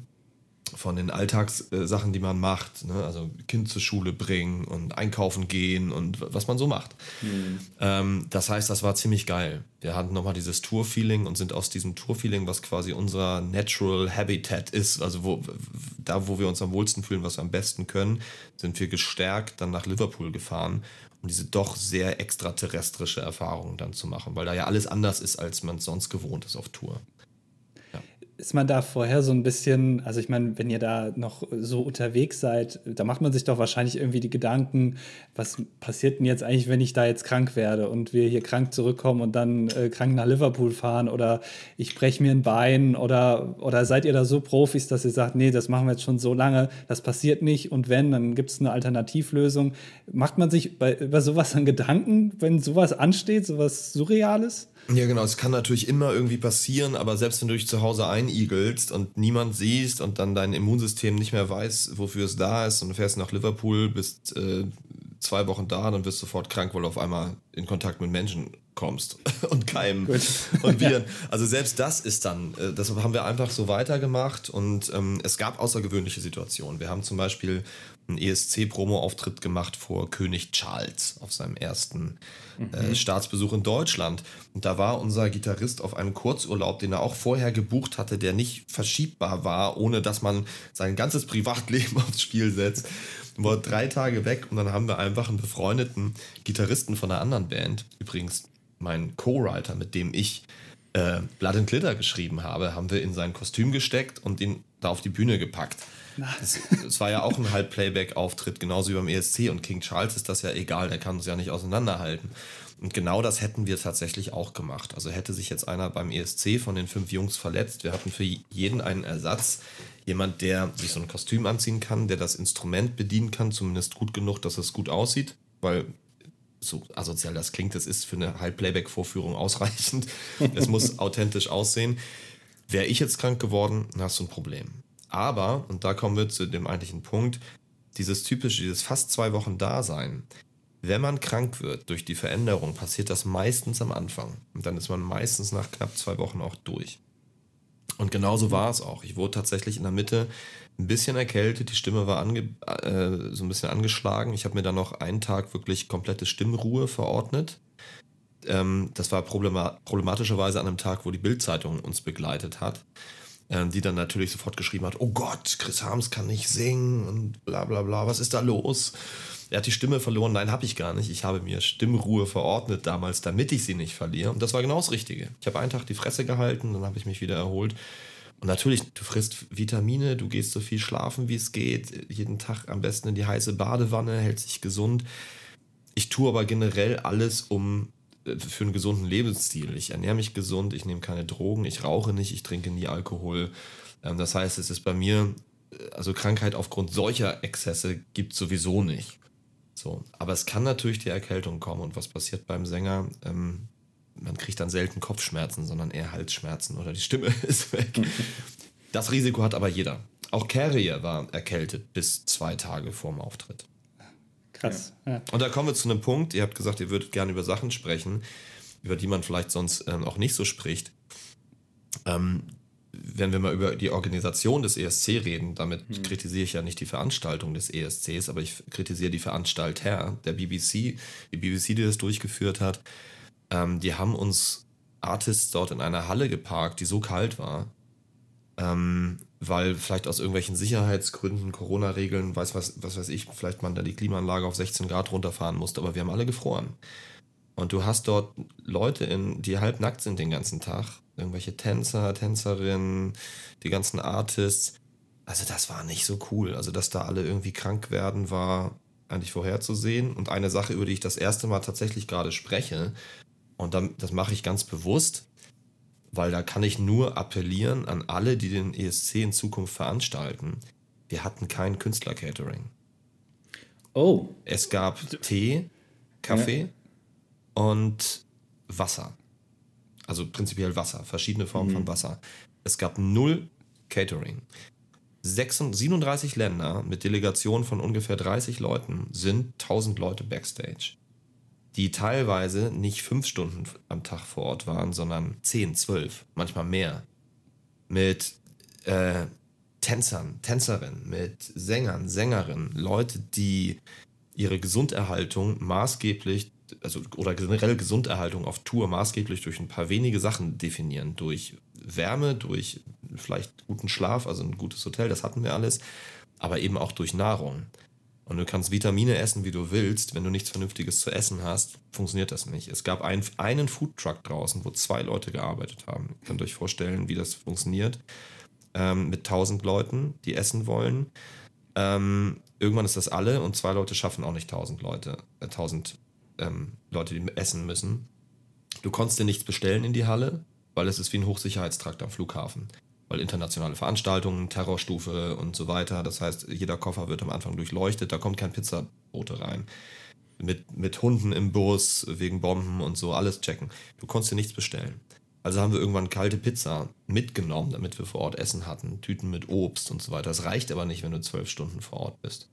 von den Alltagssachen, die man macht, ne? also Kind zur Schule bringen und einkaufen gehen und was man so macht. Mhm. Ähm, das heißt, das war ziemlich geil. Wir hatten nochmal dieses Tour-Feeling und sind aus diesem Tour-Feeling, was quasi unser Natural Habitat ist, also wo, da, wo wir uns am wohlsten fühlen, was wir am besten können, sind wir gestärkt dann nach Liverpool gefahren, um diese doch sehr extraterrestrische Erfahrung dann zu machen, weil da ja alles anders ist, als man es sonst gewohnt ist auf Tour ist man da vorher so ein bisschen, also ich meine, wenn ihr da noch so unterwegs seid, da macht man sich doch wahrscheinlich irgendwie die Gedanken, was passiert denn jetzt eigentlich, wenn ich da jetzt krank werde und wir hier krank zurückkommen und dann äh, krank nach Liverpool fahren oder ich breche mir ein Bein oder, oder seid ihr da so Profis, dass ihr sagt, nee, das machen wir jetzt schon so lange, das passiert nicht und wenn, dann gibt es eine Alternativlösung. Macht man sich bei, über sowas an Gedanken, wenn sowas ansteht, sowas Surreales? Ja, genau. Es kann natürlich immer irgendwie passieren, aber selbst wenn du dich zu Hause einigelst und niemand siehst und dann dein Immunsystem nicht mehr weiß, wofür es da ist und du fährst nach Liverpool, bist äh, zwei Wochen da, dann wirst du sofort krank, weil du auf einmal in Kontakt mit Menschen kommst und Keimen und Viren. Also selbst das ist dann, äh, das haben wir einfach so weitergemacht und ähm, es gab außergewöhnliche Situationen. Wir haben zum Beispiel einen ESC-Promo-Auftritt gemacht vor König Charles auf seinem ersten äh, mhm. Staatsbesuch in Deutschland. Und da war unser Gitarrist auf einem Kurzurlaub, den er auch vorher gebucht hatte, der nicht verschiebbar war, ohne dass man sein ganzes Privatleben aufs Spiel setzt. War drei Tage weg und dann haben wir einfach einen befreundeten Gitarristen von einer anderen Band, übrigens mein Co-Writer, mit dem ich äh, Blood and Glitter geschrieben habe, haben wir in sein Kostüm gesteckt und ihn da auf die Bühne gepackt. Es, das war ja auch ein Halb-Playback-Auftritt, genauso wie beim ESC. Und King Charles ist das ja egal, der kann uns ja nicht auseinanderhalten. Und genau das hätten wir tatsächlich auch gemacht. Also hätte sich jetzt einer beim ESC von den fünf Jungs verletzt, wir hatten für jeden einen Ersatz. Jemand, der sich so ein Kostüm anziehen kann, der das Instrument bedienen kann, zumindest gut genug, dass es gut aussieht, weil so asozial das klingt, das ist für eine Halb-Playback-Vorführung ausreichend. es muss authentisch aussehen. Wäre ich jetzt krank geworden, dann hast du ein Problem. Aber, und da kommen wir zu dem eigentlichen Punkt, dieses typische, dieses fast zwei Wochen Dasein. Wenn man krank wird durch die Veränderung, passiert das meistens am Anfang. Und dann ist man meistens nach knapp zwei Wochen auch durch. Und genauso war es auch. Ich wurde tatsächlich in der Mitte ein bisschen erkältet, die Stimme war äh, so ein bisschen angeschlagen. Ich habe mir dann noch einen Tag wirklich komplette Stimmruhe verordnet. Ähm, das war problematischerweise an einem Tag, wo die Bildzeitung uns begleitet hat. Ähm, die dann natürlich sofort geschrieben hat, oh Gott, Chris Harms kann nicht singen und bla bla bla, was ist da los? Er hat die Stimme verloren. Nein, habe ich gar nicht. Ich habe mir Stimmruhe verordnet damals, damit ich sie nicht verliere. Und das war genau das Richtige. Ich habe einen Tag die Fresse gehalten, dann habe ich mich wieder erholt. Und natürlich, du frisst Vitamine, du gehst so viel schlafen, wie es geht. Jeden Tag am besten in die heiße Badewanne, hält sich gesund. Ich tue aber generell alles, um für einen gesunden Lebensstil. Ich ernähre mich gesund, ich nehme keine Drogen, ich rauche nicht, ich trinke nie Alkohol. Ähm, das heißt, es ist bei mir, äh, also Krankheit aufgrund solcher Exzesse gibt es sowieso nicht. So, aber es kann natürlich die Erkältung kommen und was passiert beim Sänger? Ähm, man kriegt dann selten Kopfschmerzen, sondern eher Halsschmerzen oder die Stimme ist weg. Das Risiko hat aber jeder. Auch Carrier war erkältet bis zwei Tage vorm Auftritt. Krass. Ja. Und da kommen wir zu einem Punkt, ihr habt gesagt, ihr würdet gerne über Sachen sprechen, über die man vielleicht sonst ähm, auch nicht so spricht. Ähm, wenn wir mal über die Organisation des ESC reden, damit hm. kritisiere ich ja nicht die Veranstaltung des ESCs, aber ich kritisiere die Veranstalter der BBC, die BBC, die das durchgeführt hat. Ähm, die haben uns Artists dort in einer Halle geparkt, die so kalt war, ähm, weil vielleicht aus irgendwelchen Sicherheitsgründen, Corona-Regeln, weiß was, was weiß ich, vielleicht man da die Klimaanlage auf 16 Grad runterfahren musste, aber wir haben alle gefroren. Und du hast dort Leute, in, die halb nackt sind den ganzen Tag. Irgendwelche Tänzer, Tänzerinnen, die ganzen Artists. Also das war nicht so cool. Also dass da alle irgendwie krank werden, war eigentlich vorherzusehen. Und eine Sache, über die ich das erste Mal tatsächlich gerade spreche, und dann, das mache ich ganz bewusst, weil da kann ich nur appellieren an alle, die den ESC in Zukunft veranstalten. Wir hatten kein Künstler-Catering. Oh. Es gab Tee, Kaffee ja. und Wasser. Also prinzipiell Wasser, verschiedene Formen mhm. von Wasser. Es gab null Catering. 37 Länder mit Delegationen von ungefähr 30 Leuten sind 1000 Leute backstage, die teilweise nicht fünf Stunden am Tag vor Ort waren, sondern 10, 12, manchmal mehr. Mit äh, Tänzern, Tänzerinnen, mit Sängern, Sängerinnen, Leute, die ihre Gesunderhaltung maßgeblich, also oder generell Gesunderhaltung auf Tour maßgeblich durch ein paar wenige Sachen definieren. Durch Wärme, durch vielleicht guten Schlaf, also ein gutes Hotel, das hatten wir alles, aber eben auch durch Nahrung. Und du kannst Vitamine essen, wie du willst. Wenn du nichts Vernünftiges zu essen hast, funktioniert das nicht. Es gab ein, einen Foodtruck draußen, wo zwei Leute gearbeitet haben. Ihr könnt euch vorstellen, wie das funktioniert. Ähm, mit tausend Leuten, die essen wollen. Ähm, irgendwann ist das alle und zwei Leute schaffen auch nicht tausend Leute, äh, tausend ähm, Leute, die essen müssen. Du konntest dir nichts bestellen in die Halle, weil es ist wie ein Hochsicherheitstrakt am Flughafen weil internationale Veranstaltungen, Terrorstufe und so weiter. Das heißt, jeder Koffer wird am Anfang durchleuchtet, da kommt kein Pizzabote rein. Mit, mit Hunden im Bus, wegen Bomben und so, alles checken. Du konntest dir nichts bestellen. Also haben wir irgendwann kalte Pizza mitgenommen, damit wir vor Ort Essen hatten, Tüten mit Obst und so weiter. Das reicht aber nicht, wenn du zwölf Stunden vor Ort bist.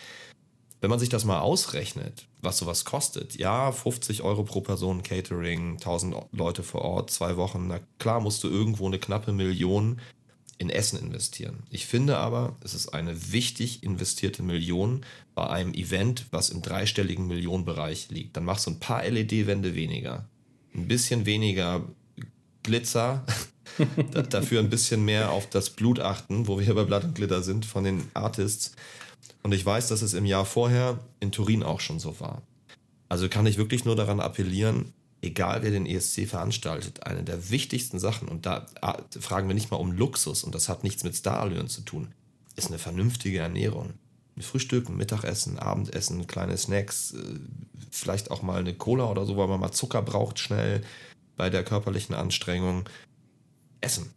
Wenn man sich das mal ausrechnet, was sowas kostet, ja, 50 Euro pro Person Catering, 1000 Leute vor Ort, zwei Wochen, na klar musst du irgendwo eine knappe Million in Essen investieren. Ich finde aber, es ist eine wichtig investierte Million bei einem Event, was im dreistelligen Millionenbereich liegt. Dann machst du ein paar LED-Wände weniger, ein bisschen weniger Glitzer, dafür ein bisschen mehr auf das Blut achten, wo wir hier bei Blatt und Glitter sind, von den Artists. Und ich weiß, dass es im Jahr vorher in Turin auch schon so war. Also kann ich wirklich nur daran appellieren, egal wer den ESC veranstaltet, eine der wichtigsten Sachen, und da ah, fragen wir nicht mal um Luxus, und das hat nichts mit Starallüren zu tun, ist eine vernünftige Ernährung. Ein Frühstück, ein Mittagessen, Abendessen, kleine Snacks, äh, vielleicht auch mal eine Cola oder so, weil man mal Zucker braucht schnell bei der körperlichen Anstrengung. Essen.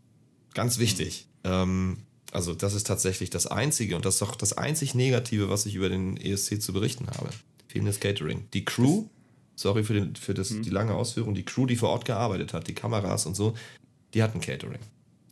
Ganz wichtig. Ähm, also das ist tatsächlich das Einzige und das ist auch das einzig Negative, was ich über den ESC zu berichten habe. Fehlendes Catering. Die Crew sorry für, den, für das, mhm. die lange Ausführung, die Crew, die vor Ort gearbeitet hat, die Kameras und so, die hatten Catering.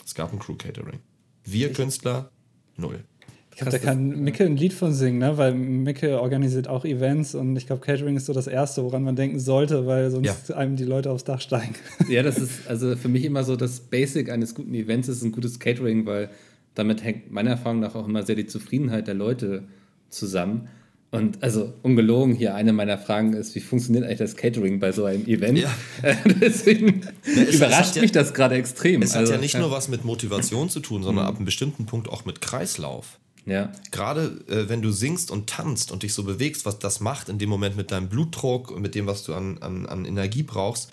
Es gab ein Crew-Catering. Wir Künstler, null. Ich glaube, da kann Micke ein Lied von singen, ne? weil Micke organisiert auch Events und ich glaube, Catering ist so das Erste, woran man denken sollte, weil sonst ja. einem die Leute aufs Dach steigen. Ja, das ist also für mich immer so das Basic eines guten Events ist ein gutes Catering, weil damit hängt meiner Erfahrung nach auch immer sehr die Zufriedenheit der Leute zusammen. Und also ungelogen, hier eine meiner Fragen ist, wie funktioniert eigentlich das Catering bei so einem Event? Ja. Deswegen ja, überrascht mich ja, das gerade extrem. Es also, hat ja nicht nur was mit Motivation zu tun, sondern mhm. ab einem bestimmten Punkt auch mit Kreislauf. Ja. Gerade äh, wenn du singst und tanzt und dich so bewegst, was das macht in dem Moment mit deinem Blutdruck und mit dem, was du an, an, an Energie brauchst,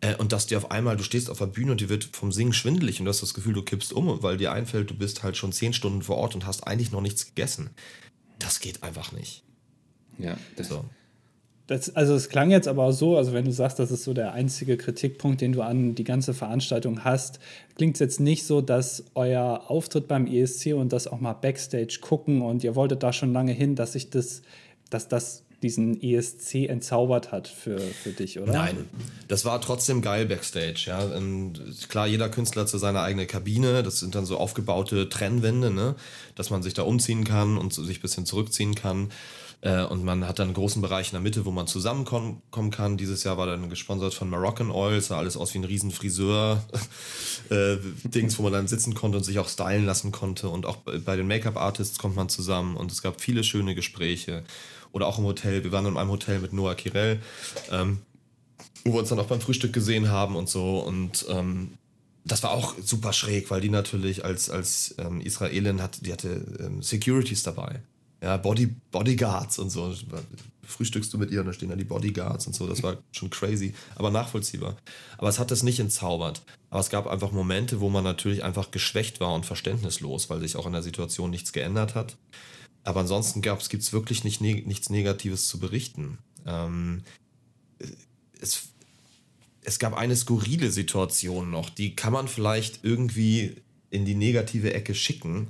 äh, und dass dir auf einmal, du stehst auf der Bühne und dir wird vom Singen schwindelig und du hast das Gefühl, du kippst um, weil dir einfällt, du bist halt schon zehn Stunden vor Ort und hast eigentlich noch nichts gegessen. Das geht einfach nicht. Ja, das so. Das, also es klang jetzt aber auch so, also wenn du sagst, das ist so der einzige Kritikpunkt, den du an die ganze Veranstaltung hast, klingt es jetzt nicht so, dass euer Auftritt beim ESC und das auch mal Backstage gucken und ihr wolltet da schon lange hin, dass sich das, dass das diesen ESC entzaubert hat für, für dich, oder? Nein, das war trotzdem geil Backstage. Ja. Und klar, jeder Künstler hat zu seiner eigene Kabine. Das sind dann so aufgebaute Trennwände, ne? dass man sich da umziehen kann und sich ein bisschen zurückziehen kann. Äh, und man hat dann einen großen Bereich in der Mitte, wo man zusammenkommen kann. Dieses Jahr war dann gesponsert von Moroccan Oil, sah alles aus wie ein riesen Friseur-Dings, äh, wo man dann sitzen konnte und sich auch stylen lassen konnte. Und auch bei den Make-up-Artists kommt man zusammen und es gab viele schöne Gespräche. Oder auch im Hotel. Wir waren in einem Hotel mit Noah Kirel, ähm, wo wir uns dann auch beim Frühstück gesehen haben und so. Und ähm, das war auch super schräg, weil die natürlich als, als ähm, Israelin hat, die hatte ähm, Securities dabei ja, Body, Bodyguards und so. Frühstückst du mit ihr und da stehen da die Bodyguards und so. Das war schon crazy, aber nachvollziehbar. Aber es hat das nicht entzaubert. Aber es gab einfach Momente, wo man natürlich einfach geschwächt war und verständnislos, weil sich auch in der Situation nichts geändert hat. Aber ansonsten gibt es wirklich nicht, ne nichts Negatives zu berichten. Ähm, es, es gab eine skurrile Situation noch, die kann man vielleicht irgendwie in die negative Ecke schicken.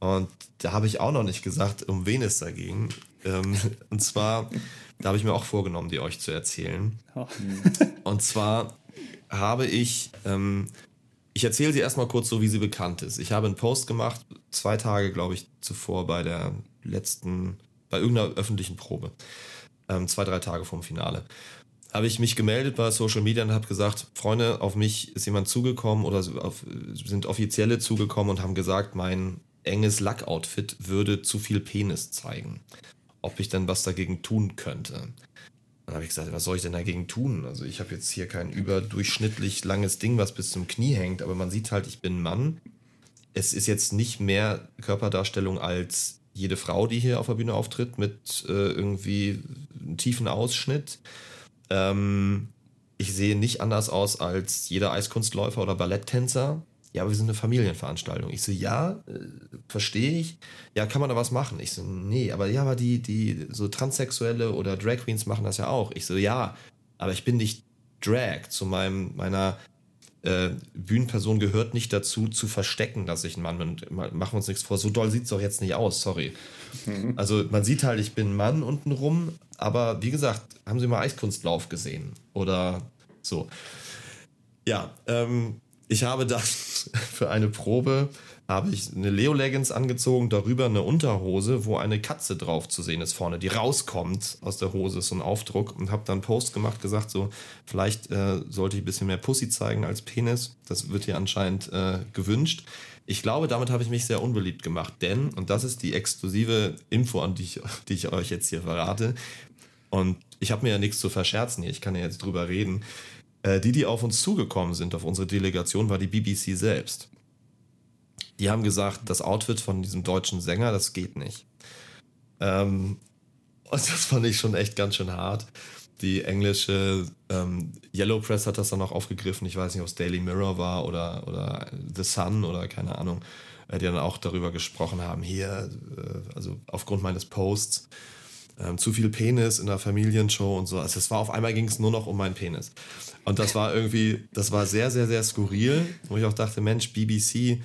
Und da habe ich auch noch nicht gesagt, um wen es da ging. Ähm, und zwar, da habe ich mir auch vorgenommen, die euch zu erzählen. Oh. Und zwar habe ich ähm, ich erzähle sie erstmal kurz so, wie sie bekannt ist. Ich habe einen Post gemacht, zwei Tage, glaube ich, zuvor bei der letzten, bei irgendeiner öffentlichen Probe. Ähm, zwei, drei Tage vorm Finale. Habe ich mich gemeldet bei Social Media und habe gesagt, Freunde, auf mich ist jemand zugekommen oder auf, sind Offizielle zugekommen und haben gesagt, mein enges Lackoutfit würde zu viel Penis zeigen. Ob ich denn was dagegen tun könnte. Dann habe ich gesagt, was soll ich denn dagegen tun? Also ich habe jetzt hier kein überdurchschnittlich langes Ding, was bis zum Knie hängt, aber man sieht halt, ich bin Mann. Es ist jetzt nicht mehr Körperdarstellung als jede Frau, die hier auf der Bühne auftritt, mit äh, irgendwie einem tiefen Ausschnitt. Ähm, ich sehe nicht anders aus als jeder Eiskunstläufer oder Balletttänzer ja, aber wir sind eine Familienveranstaltung. Ich so, ja, äh, verstehe ich. Ja, kann man da was machen? Ich so, nee, aber ja, aber die, die so Transsexuelle oder Drag Queens machen das ja auch. Ich so, ja, aber ich bin nicht Drag. Zu meinem, meiner äh, Bühnenperson gehört nicht dazu, zu verstecken, dass ich ein Mann bin. Machen wir uns nichts vor. So doll sieht es doch jetzt nicht aus, sorry. Mhm. Also man sieht halt, ich bin ein Mann untenrum, aber wie gesagt, haben Sie mal Eiskunstlauf gesehen? Oder so. Ja, ähm, ich habe dann für eine Probe habe ich eine Leo Leggings angezogen, darüber eine Unterhose, wo eine Katze drauf zu sehen ist vorne, die rauskommt aus der Hose, ist so ein Aufdruck und habe dann Post gemacht, gesagt so, vielleicht äh, sollte ich ein bisschen mehr Pussy zeigen als Penis. Das wird hier anscheinend äh, gewünscht. Ich glaube, damit habe ich mich sehr unbeliebt gemacht, denn, und das ist die exklusive Info, an die ich, die ich euch jetzt hier verrate, und ich habe mir ja nichts zu verscherzen hier, ich kann ja jetzt drüber reden. Äh, die, die auf uns zugekommen sind, auf unsere Delegation, war die BBC selbst. Die haben gesagt, das Outfit von diesem deutschen Sänger, das geht nicht. Ähm, und das fand ich schon echt ganz schön hart. Die englische ähm, Yellow Press hat das dann auch aufgegriffen. Ich weiß nicht, ob es Daily Mirror war oder, oder The Sun oder keine Ahnung, äh, die dann auch darüber gesprochen haben. Hier, äh, also aufgrund meines Posts, ähm, zu viel Penis in der Familienshow und so. Also es war auf einmal ging es nur noch um meinen Penis. Und das war irgendwie, das war sehr, sehr, sehr skurril, wo ich auch dachte, Mensch, BBC,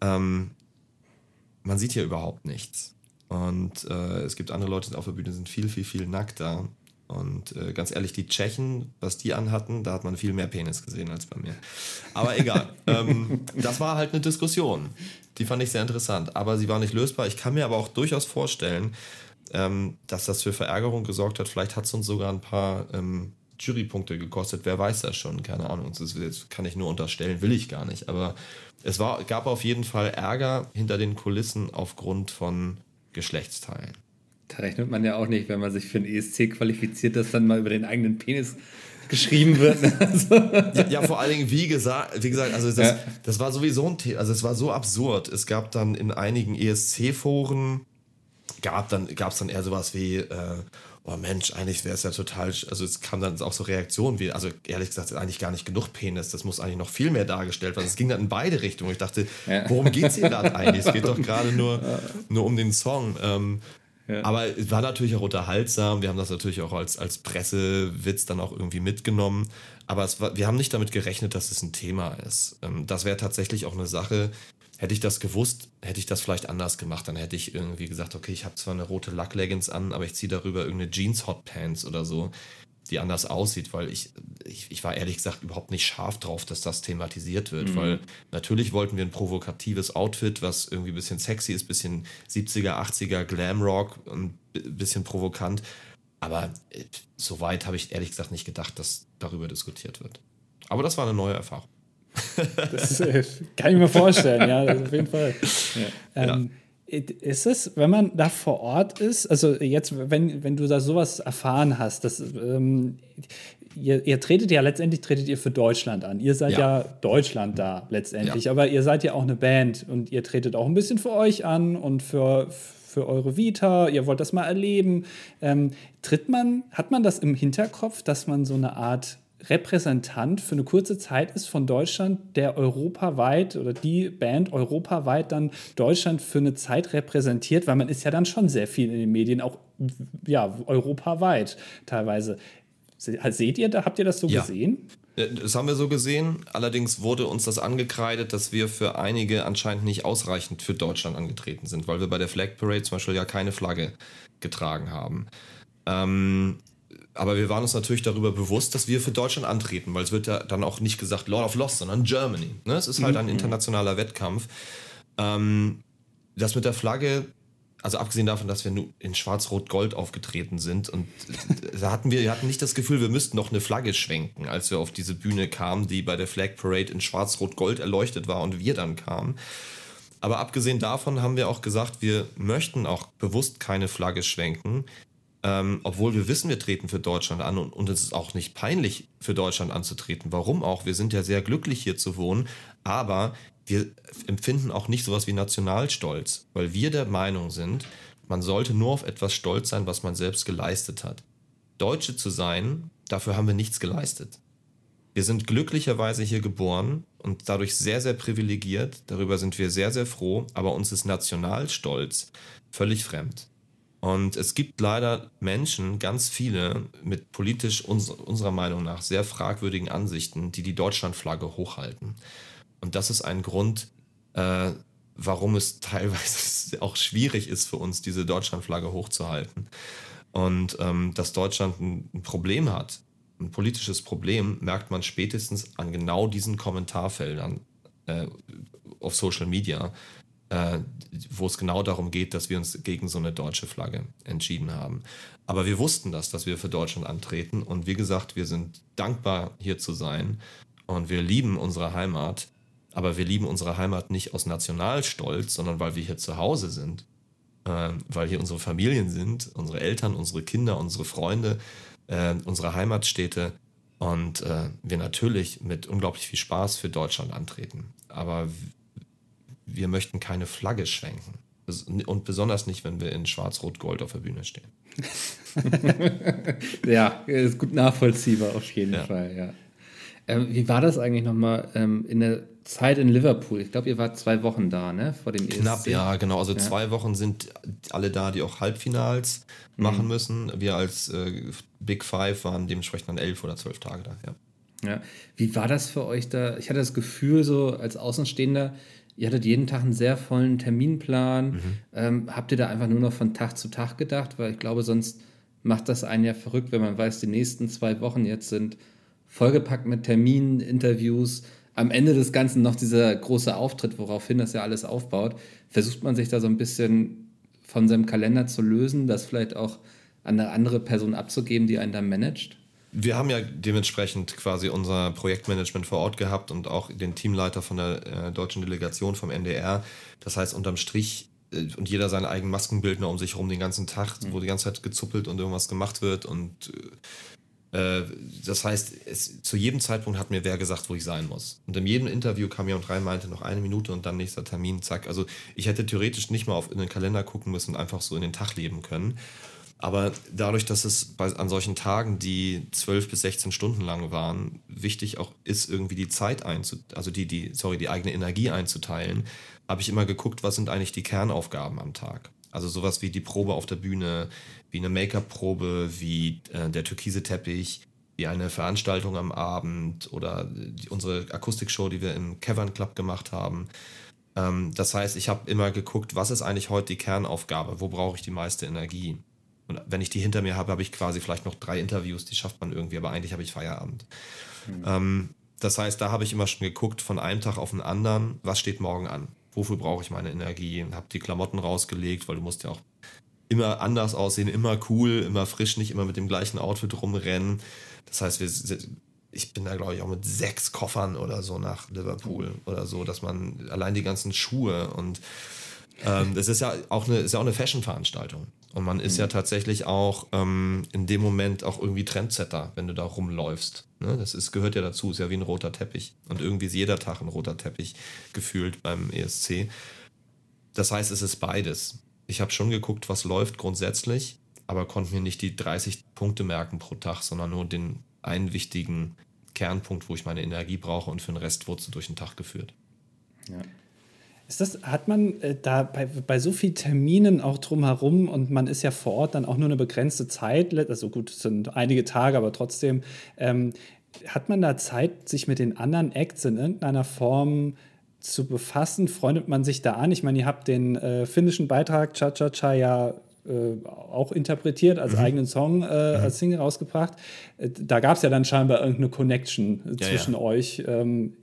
ähm, man sieht hier überhaupt nichts. Und äh, es gibt andere Leute auf der Bühne, die sind viel, viel, viel nackter. Und äh, ganz ehrlich, die Tschechen, was die anhatten, da hat man viel mehr Penis gesehen als bei mir. Aber egal. ähm, das war halt eine Diskussion. Die fand ich sehr interessant. Aber sie war nicht lösbar. Ich kann mir aber auch durchaus vorstellen, ähm, dass das für Verärgerung gesorgt hat. Vielleicht hat es uns sogar ein paar ähm, Jurypunkte gekostet. Wer weiß das schon? Keine Ahnung. Das kann ich nur unterstellen, will ich gar nicht. Aber es war, gab auf jeden Fall Ärger hinter den Kulissen aufgrund von Geschlechtsteilen. Da rechnet man ja auch nicht, wenn man sich für ein ESC qualifiziert, dass dann mal über den eigenen Penis geschrieben wird. Also. Ja, ja, vor allen Dingen, wie gesagt, wie gesagt also das, ja. das war sowieso ein Thema, also es war so absurd. Es gab dann in einigen ESC-Foren gab dann gab es dann eher sowas wie äh, oh Mensch, eigentlich wäre es ja total, also es kam dann auch so Reaktionen wie, also ehrlich gesagt, eigentlich gar nicht genug Penis, das muss eigentlich noch viel mehr dargestellt werden. Es ging dann in beide Richtungen. Ich dachte, ja. worum geht es hier gerade eigentlich? Es geht doch gerade nur, nur um den Song. Ähm, ja. Aber es war natürlich auch unterhaltsam. Wir haben das natürlich auch als, als Pressewitz dann auch irgendwie mitgenommen. Aber war, wir haben nicht damit gerechnet, dass es ein Thema ist. Ähm, das wäre tatsächlich auch eine Sache, Hätte ich das gewusst, hätte ich das vielleicht anders gemacht. Dann hätte ich irgendwie gesagt, okay, ich habe zwar eine rote Lackleggings an, aber ich ziehe darüber irgendeine Jeans Hotpants oder so, die anders aussieht, weil ich, ich, ich war ehrlich gesagt überhaupt nicht scharf drauf, dass das thematisiert wird, mhm. weil natürlich wollten wir ein provokatives Outfit, was irgendwie ein bisschen sexy ist, bisschen 70er, 80er Glamrock, ein bisschen provokant, aber äh, so weit habe ich ehrlich gesagt nicht gedacht, dass darüber diskutiert wird. Aber das war eine neue Erfahrung. Das äh, kann ich mir vorstellen, ja, auf jeden Fall. Ja. Ähm, ist es, wenn man da vor Ort ist, also jetzt, wenn, wenn du da sowas erfahren hast, dass ähm, ihr, ihr, tretet ja letztendlich tretet ihr für Deutschland an. Ihr seid ja, ja Deutschland da letztendlich, ja. aber ihr seid ja auch eine Band und ihr tretet auch ein bisschen für euch an und für, für eure Vita, ihr wollt das mal erleben. Ähm, tritt man, hat man das im Hinterkopf, dass man so eine Art Repräsentant für eine kurze Zeit ist von Deutschland, der europaweit oder die Band europaweit dann Deutschland für eine Zeit repräsentiert, weil man ist ja dann schon sehr viel in den Medien, auch ja, europaweit teilweise. Seht ihr da, habt ihr das so ja. gesehen? Äh, das haben wir so gesehen. Allerdings wurde uns das angekreidet, dass wir für einige anscheinend nicht ausreichend für Deutschland angetreten sind, weil wir bei der Flag Parade zum Beispiel ja keine Flagge getragen haben. Ähm, aber wir waren uns natürlich darüber bewusst, dass wir für Deutschland antreten, weil es wird ja dann auch nicht gesagt Lord of Lost, sondern Germany. Ne? Es ist halt ein mhm. internationaler Wettkampf. Ähm, das mit der Flagge, also abgesehen davon, dass wir nur in Schwarz-Rot-Gold aufgetreten sind und da hatten wir, wir hatten nicht das Gefühl, wir müssten noch eine Flagge schwenken, als wir auf diese Bühne kamen, die bei der Flag Parade in Schwarz-Rot-Gold erleuchtet war und wir dann kamen. Aber abgesehen davon haben wir auch gesagt, wir möchten auch bewusst keine Flagge schwenken, ähm, obwohl wir wissen, wir treten für Deutschland an und, und es ist auch nicht peinlich, für Deutschland anzutreten. Warum auch? Wir sind ja sehr glücklich hier zu wohnen, aber wir empfinden auch nicht sowas wie Nationalstolz, weil wir der Meinung sind, man sollte nur auf etwas stolz sein, was man selbst geleistet hat. Deutsche zu sein, dafür haben wir nichts geleistet. Wir sind glücklicherweise hier geboren und dadurch sehr, sehr privilegiert. Darüber sind wir sehr, sehr froh, aber uns ist Nationalstolz völlig fremd. Und es gibt leider Menschen, ganz viele, mit politisch uns, unserer Meinung nach sehr fragwürdigen Ansichten, die die Deutschlandflagge hochhalten. Und das ist ein Grund, äh, warum es teilweise auch schwierig ist für uns, diese Deutschlandflagge hochzuhalten. Und ähm, dass Deutschland ein, ein Problem hat, ein politisches Problem, merkt man spätestens an genau diesen Kommentarfeldern äh, auf Social Media, äh, wo es genau darum geht, dass wir uns gegen so eine deutsche Flagge entschieden haben. Aber wir wussten das, dass wir für Deutschland antreten. Und wie gesagt, wir sind dankbar, hier zu sein. Und wir lieben unsere Heimat. Aber wir lieben unsere Heimat nicht aus Nationalstolz, sondern weil wir hier zu Hause sind. Äh, weil hier unsere Familien sind, unsere Eltern, unsere Kinder, unsere Freunde, äh, unsere Heimatstädte. Und äh, wir natürlich mit unglaublich viel Spaß für Deutschland antreten. Aber wir möchten keine Flagge schwenken. Und besonders nicht, wenn wir in Schwarz-Rot-Gold auf der Bühne stehen. ja, ist gut nachvollziehbar auf jeden ja. Fall, ja. Ähm, wie war das eigentlich nochmal ähm, in der Zeit in Liverpool? Ich glaube, ihr wart zwei Wochen da, ne? Vor dem ESC. Knapp, ja, genau. Also ja. zwei Wochen sind alle da, die auch Halbfinals mhm. machen müssen. Wir als äh, Big Five waren dementsprechend dann elf oder zwölf Tage da, ja. Ja. Wie war das für euch da? Ich hatte das Gefühl, so als Außenstehender, ihr hattet jeden Tag einen sehr vollen Terminplan. Mhm. Ähm, habt ihr da einfach nur noch von Tag zu Tag gedacht? Weil ich glaube, sonst macht das einen ja verrückt, wenn man weiß, die nächsten zwei Wochen jetzt sind vollgepackt mit Terminen, Interviews. Am Ende des Ganzen noch dieser große Auftritt, woraufhin das ja alles aufbaut. Versucht man sich da so ein bisschen von seinem Kalender zu lösen, das vielleicht auch an eine andere Person abzugeben, die einen da managt? Wir haben ja dementsprechend quasi unser Projektmanagement vor Ort gehabt und auch den Teamleiter von der äh, deutschen Delegation vom NDR. Das heißt, unterm Strich äh, und jeder seinen eigenen Maskenbildner um sich herum den ganzen Tag, mhm. wo die ganze Zeit gezuppelt und irgendwas gemacht wird. Und äh, das heißt, es, zu jedem Zeitpunkt hat mir wer gesagt, wo ich sein muss. Und in jedem Interview kam jemand rein, meinte noch eine Minute und dann nächster Termin, zack. Also ich hätte theoretisch nicht mal auf in den Kalender gucken müssen und einfach so in den Tag leben können. Aber dadurch, dass es bei, an solchen Tagen, die 12 bis 16 Stunden lang waren, wichtig auch ist, irgendwie die Zeit einzuteilen, also die, die, sorry, die eigene Energie einzuteilen, habe ich immer geguckt, was sind eigentlich die Kernaufgaben am Tag. Also sowas wie die Probe auf der Bühne, wie eine Make-up-Probe, wie äh, der türkise Teppich, wie eine Veranstaltung am Abend oder die, unsere Akustikshow, die wir im Cavern Club gemacht haben. Ähm, das heißt, ich habe immer geguckt, was ist eigentlich heute die Kernaufgabe, wo brauche ich die meiste Energie. Und wenn ich die hinter mir habe, habe ich quasi vielleicht noch drei Interviews, die schafft man irgendwie, aber eigentlich habe ich Feierabend. Mhm. Ähm, das heißt, da habe ich immer schon geguckt, von einem Tag auf den anderen, was steht morgen an? Wofür brauche ich meine Energie? Habe die Klamotten rausgelegt, weil du musst ja auch immer anders aussehen, immer cool, immer frisch, nicht immer mit dem gleichen Outfit rumrennen. Das heißt, wir, ich bin da, glaube ich, auch mit sechs Koffern oder so nach Liverpool oder so, dass man allein die ganzen Schuhe und ähm, das ist ja auch eine, ist ja auch eine Fashion-Veranstaltung. Und man ist mhm. ja tatsächlich auch ähm, in dem Moment auch irgendwie Trendsetter, wenn du da rumläufst. Ne? Das ist, gehört ja dazu, ist ja wie ein roter Teppich. Und irgendwie ist jeder Tag ein roter Teppich gefühlt beim ESC. Das heißt, es ist beides. Ich habe schon geguckt, was läuft grundsätzlich, aber konnte mir nicht die 30 Punkte merken pro Tag, sondern nur den einen wichtigen Kernpunkt, wo ich meine Energie brauche und für den Rest wurde durch den Tag geführt. Ja. Ist das, hat man äh, da bei, bei so vielen Terminen auch drumherum und man ist ja vor Ort dann auch nur eine begrenzte Zeit, also gut, es sind einige Tage, aber trotzdem, ähm, hat man da Zeit, sich mit den anderen Acts in irgendeiner Form zu befassen? Freundet man sich da an? Ich meine, ihr habt den äh, finnischen Beitrag Cha-Cha-Cha ja äh, auch interpretiert, als mhm. eigenen Song, äh, mhm. als Single rausgebracht. Äh, da gab es ja dann scheinbar irgendeine Connection äh, ja, zwischen ja. euch. Ähm,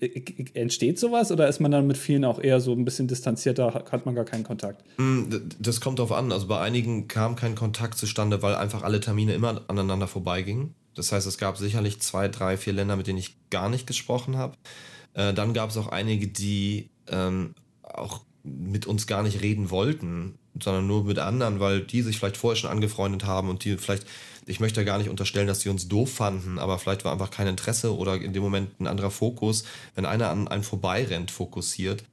entsteht sowas oder ist man dann mit vielen auch eher so ein bisschen distanzierter, hat man gar keinen Kontakt? Mm, das kommt darauf an. Also bei einigen kam kein Kontakt zustande, weil einfach alle Termine immer aneinander vorbeigingen. Das heißt, es gab sicherlich zwei, drei, vier Länder, mit denen ich gar nicht gesprochen habe. Äh, dann gab es auch einige, die ähm, auch mit uns gar nicht reden wollten, sondern nur mit anderen, weil die sich vielleicht vorher schon angefreundet haben und die vielleicht, ich möchte gar nicht unterstellen, dass die uns doof fanden, aber vielleicht war einfach kein Interesse oder in dem Moment ein anderer Fokus, wenn einer an einem vorbeirennt, fokussiert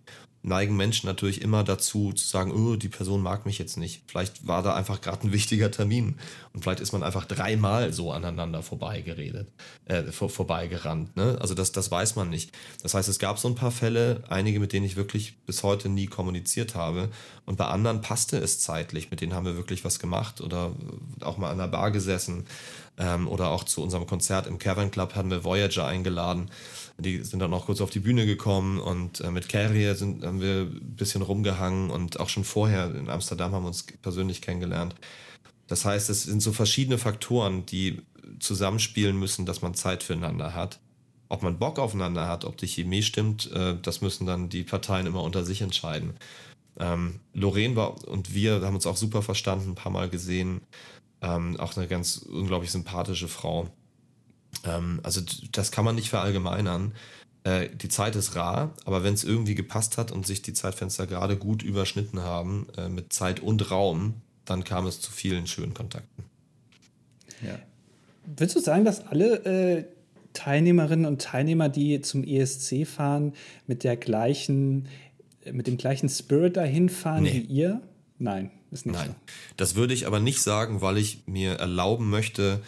neigen Menschen natürlich immer dazu zu sagen, oh, die Person mag mich jetzt nicht. Vielleicht war da einfach gerade ein wichtiger Termin und vielleicht ist man einfach dreimal so aneinander vorbeigeredet, äh, vor, vorbeigerannt. Ne? Also das, das weiß man nicht. Das heißt, es gab so ein paar Fälle, einige, mit denen ich wirklich bis heute nie kommuniziert habe und bei anderen passte es zeitlich, mit denen haben wir wirklich was gemacht oder auch mal an der Bar gesessen ähm, oder auch zu unserem Konzert im Cavern Club haben wir Voyager eingeladen die sind dann auch kurz auf die Bühne gekommen und äh, mit Carrier sind, haben wir ein bisschen rumgehangen und auch schon vorher in Amsterdam haben wir uns persönlich kennengelernt. Das heißt, es sind so verschiedene Faktoren, die zusammenspielen müssen, dass man Zeit füreinander hat. Ob man Bock aufeinander hat, ob die Chemie stimmt, äh, das müssen dann die Parteien immer unter sich entscheiden. Ähm, Lorraine war und wir haben uns auch super verstanden, ein paar Mal gesehen. Ähm, auch eine ganz unglaublich sympathische Frau. Ähm, also das kann man nicht verallgemeinern. Äh, die Zeit ist rar, aber wenn es irgendwie gepasst hat und sich die Zeitfenster gerade gut überschnitten haben äh, mit Zeit und Raum, dann kam es zu vielen schönen Kontakten. Ja. Willst du sagen, dass alle äh, Teilnehmerinnen und Teilnehmer, die zum ESC fahren, mit der gleichen, mit dem gleichen Spirit dahin fahren nee. wie ihr? Nein, ist nicht Nein. so. Das würde ich aber nicht sagen, weil ich mir erlauben möchte,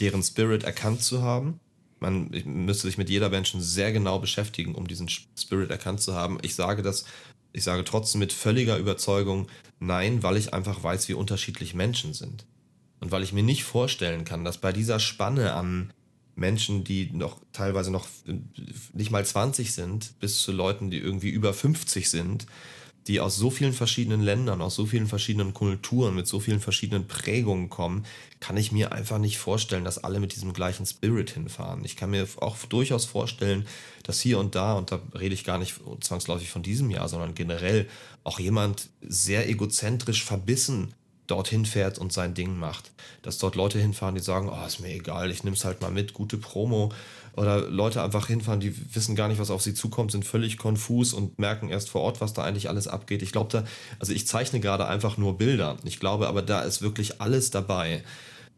deren Spirit erkannt zu haben. Man müsste sich mit jeder Band schon sehr genau beschäftigen, um diesen Spirit erkannt zu haben. Ich sage das, ich sage trotzdem mit völliger Überzeugung nein, weil ich einfach weiß, wie unterschiedlich Menschen sind. Und weil ich mir nicht vorstellen kann, dass bei dieser Spanne an Menschen, die noch teilweise noch nicht mal 20 sind, bis zu Leuten, die irgendwie über 50 sind, die aus so vielen verschiedenen Ländern, aus so vielen verschiedenen Kulturen, mit so vielen verschiedenen Prägungen kommen, kann ich mir einfach nicht vorstellen, dass alle mit diesem gleichen Spirit hinfahren. Ich kann mir auch durchaus vorstellen, dass hier und da, und da rede ich gar nicht zwangsläufig von diesem Jahr, sondern generell auch jemand sehr egozentrisch verbissen dorthin fährt und sein Ding macht. Dass dort Leute hinfahren, die sagen, oh, ist mir egal, ich nehme es halt mal mit, gute Promo, oder Leute einfach hinfahren, die wissen gar nicht, was auf sie zukommt, sind völlig konfus und merken erst vor Ort, was da eigentlich alles abgeht. Ich glaube da, also ich zeichne gerade einfach nur Bilder. Ich glaube aber, da ist wirklich alles dabei.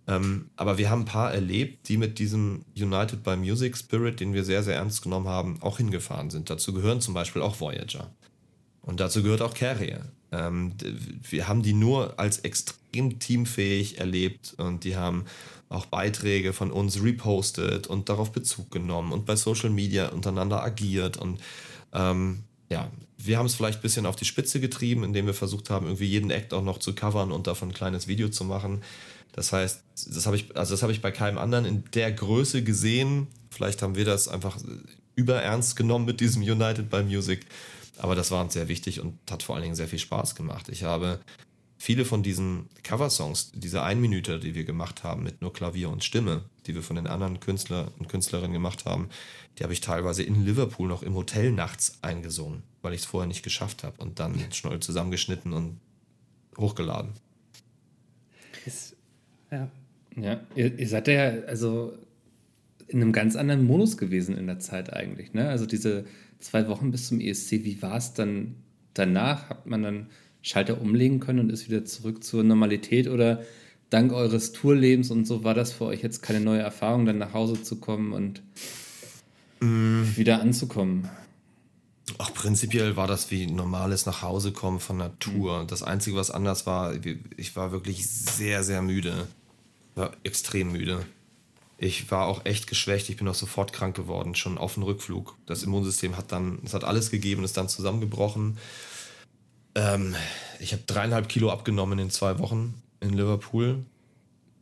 Ähm, aber wir haben ein paar erlebt, die mit diesem United by Music Spirit, den wir sehr, sehr ernst genommen haben, auch hingefahren sind. Dazu gehören zum Beispiel auch Voyager. Und dazu gehört auch Carrier. Ähm, wir haben die nur als extrem teamfähig erlebt und die haben auch Beiträge von uns repostet und darauf Bezug genommen und bei Social Media untereinander agiert. Und ähm, ja, wir haben es vielleicht ein bisschen auf die Spitze getrieben, indem wir versucht haben, irgendwie jeden Act auch noch zu covern und davon ein kleines Video zu machen. Das heißt, das habe ich, also das habe ich bei keinem anderen in der Größe gesehen. Vielleicht haben wir das einfach überernst genommen mit diesem United by Music. Aber das war uns sehr wichtig und hat vor allen Dingen sehr viel Spaß gemacht. Ich habe viele von diesen Coversongs, diese Einminüter, die wir gemacht haben mit nur Klavier und Stimme, die wir von den anderen Künstler und Künstlerinnen gemacht haben, die habe ich teilweise in Liverpool noch im Hotel nachts eingesungen, weil ich es vorher nicht geschafft habe und dann schnell zusammengeschnitten und hochgeladen. Ist, ja. Ja, ihr, ihr seid ja also in einem ganz anderen Modus gewesen in der Zeit eigentlich. Ne? Also diese zwei Wochen bis zum ESC, wie war es dann danach? Hat man dann Schalter umlegen können und ist wieder zurück zur Normalität? Oder dank eures Tourlebens und so war das für euch jetzt keine neue Erfahrung, dann nach Hause zu kommen und mm. wieder anzukommen? Ach, prinzipiell war das wie normales Nachhausekommen von Tour. Mhm. Das Einzige, was anders war, ich war wirklich sehr, sehr müde. War extrem müde. Ich war auch echt geschwächt. Ich bin auch sofort krank geworden, schon auf dem Rückflug. Das Immunsystem hat dann, es hat alles gegeben, ist dann zusammengebrochen. Ähm, ich habe dreieinhalb Kilo abgenommen in zwei Wochen in Liverpool.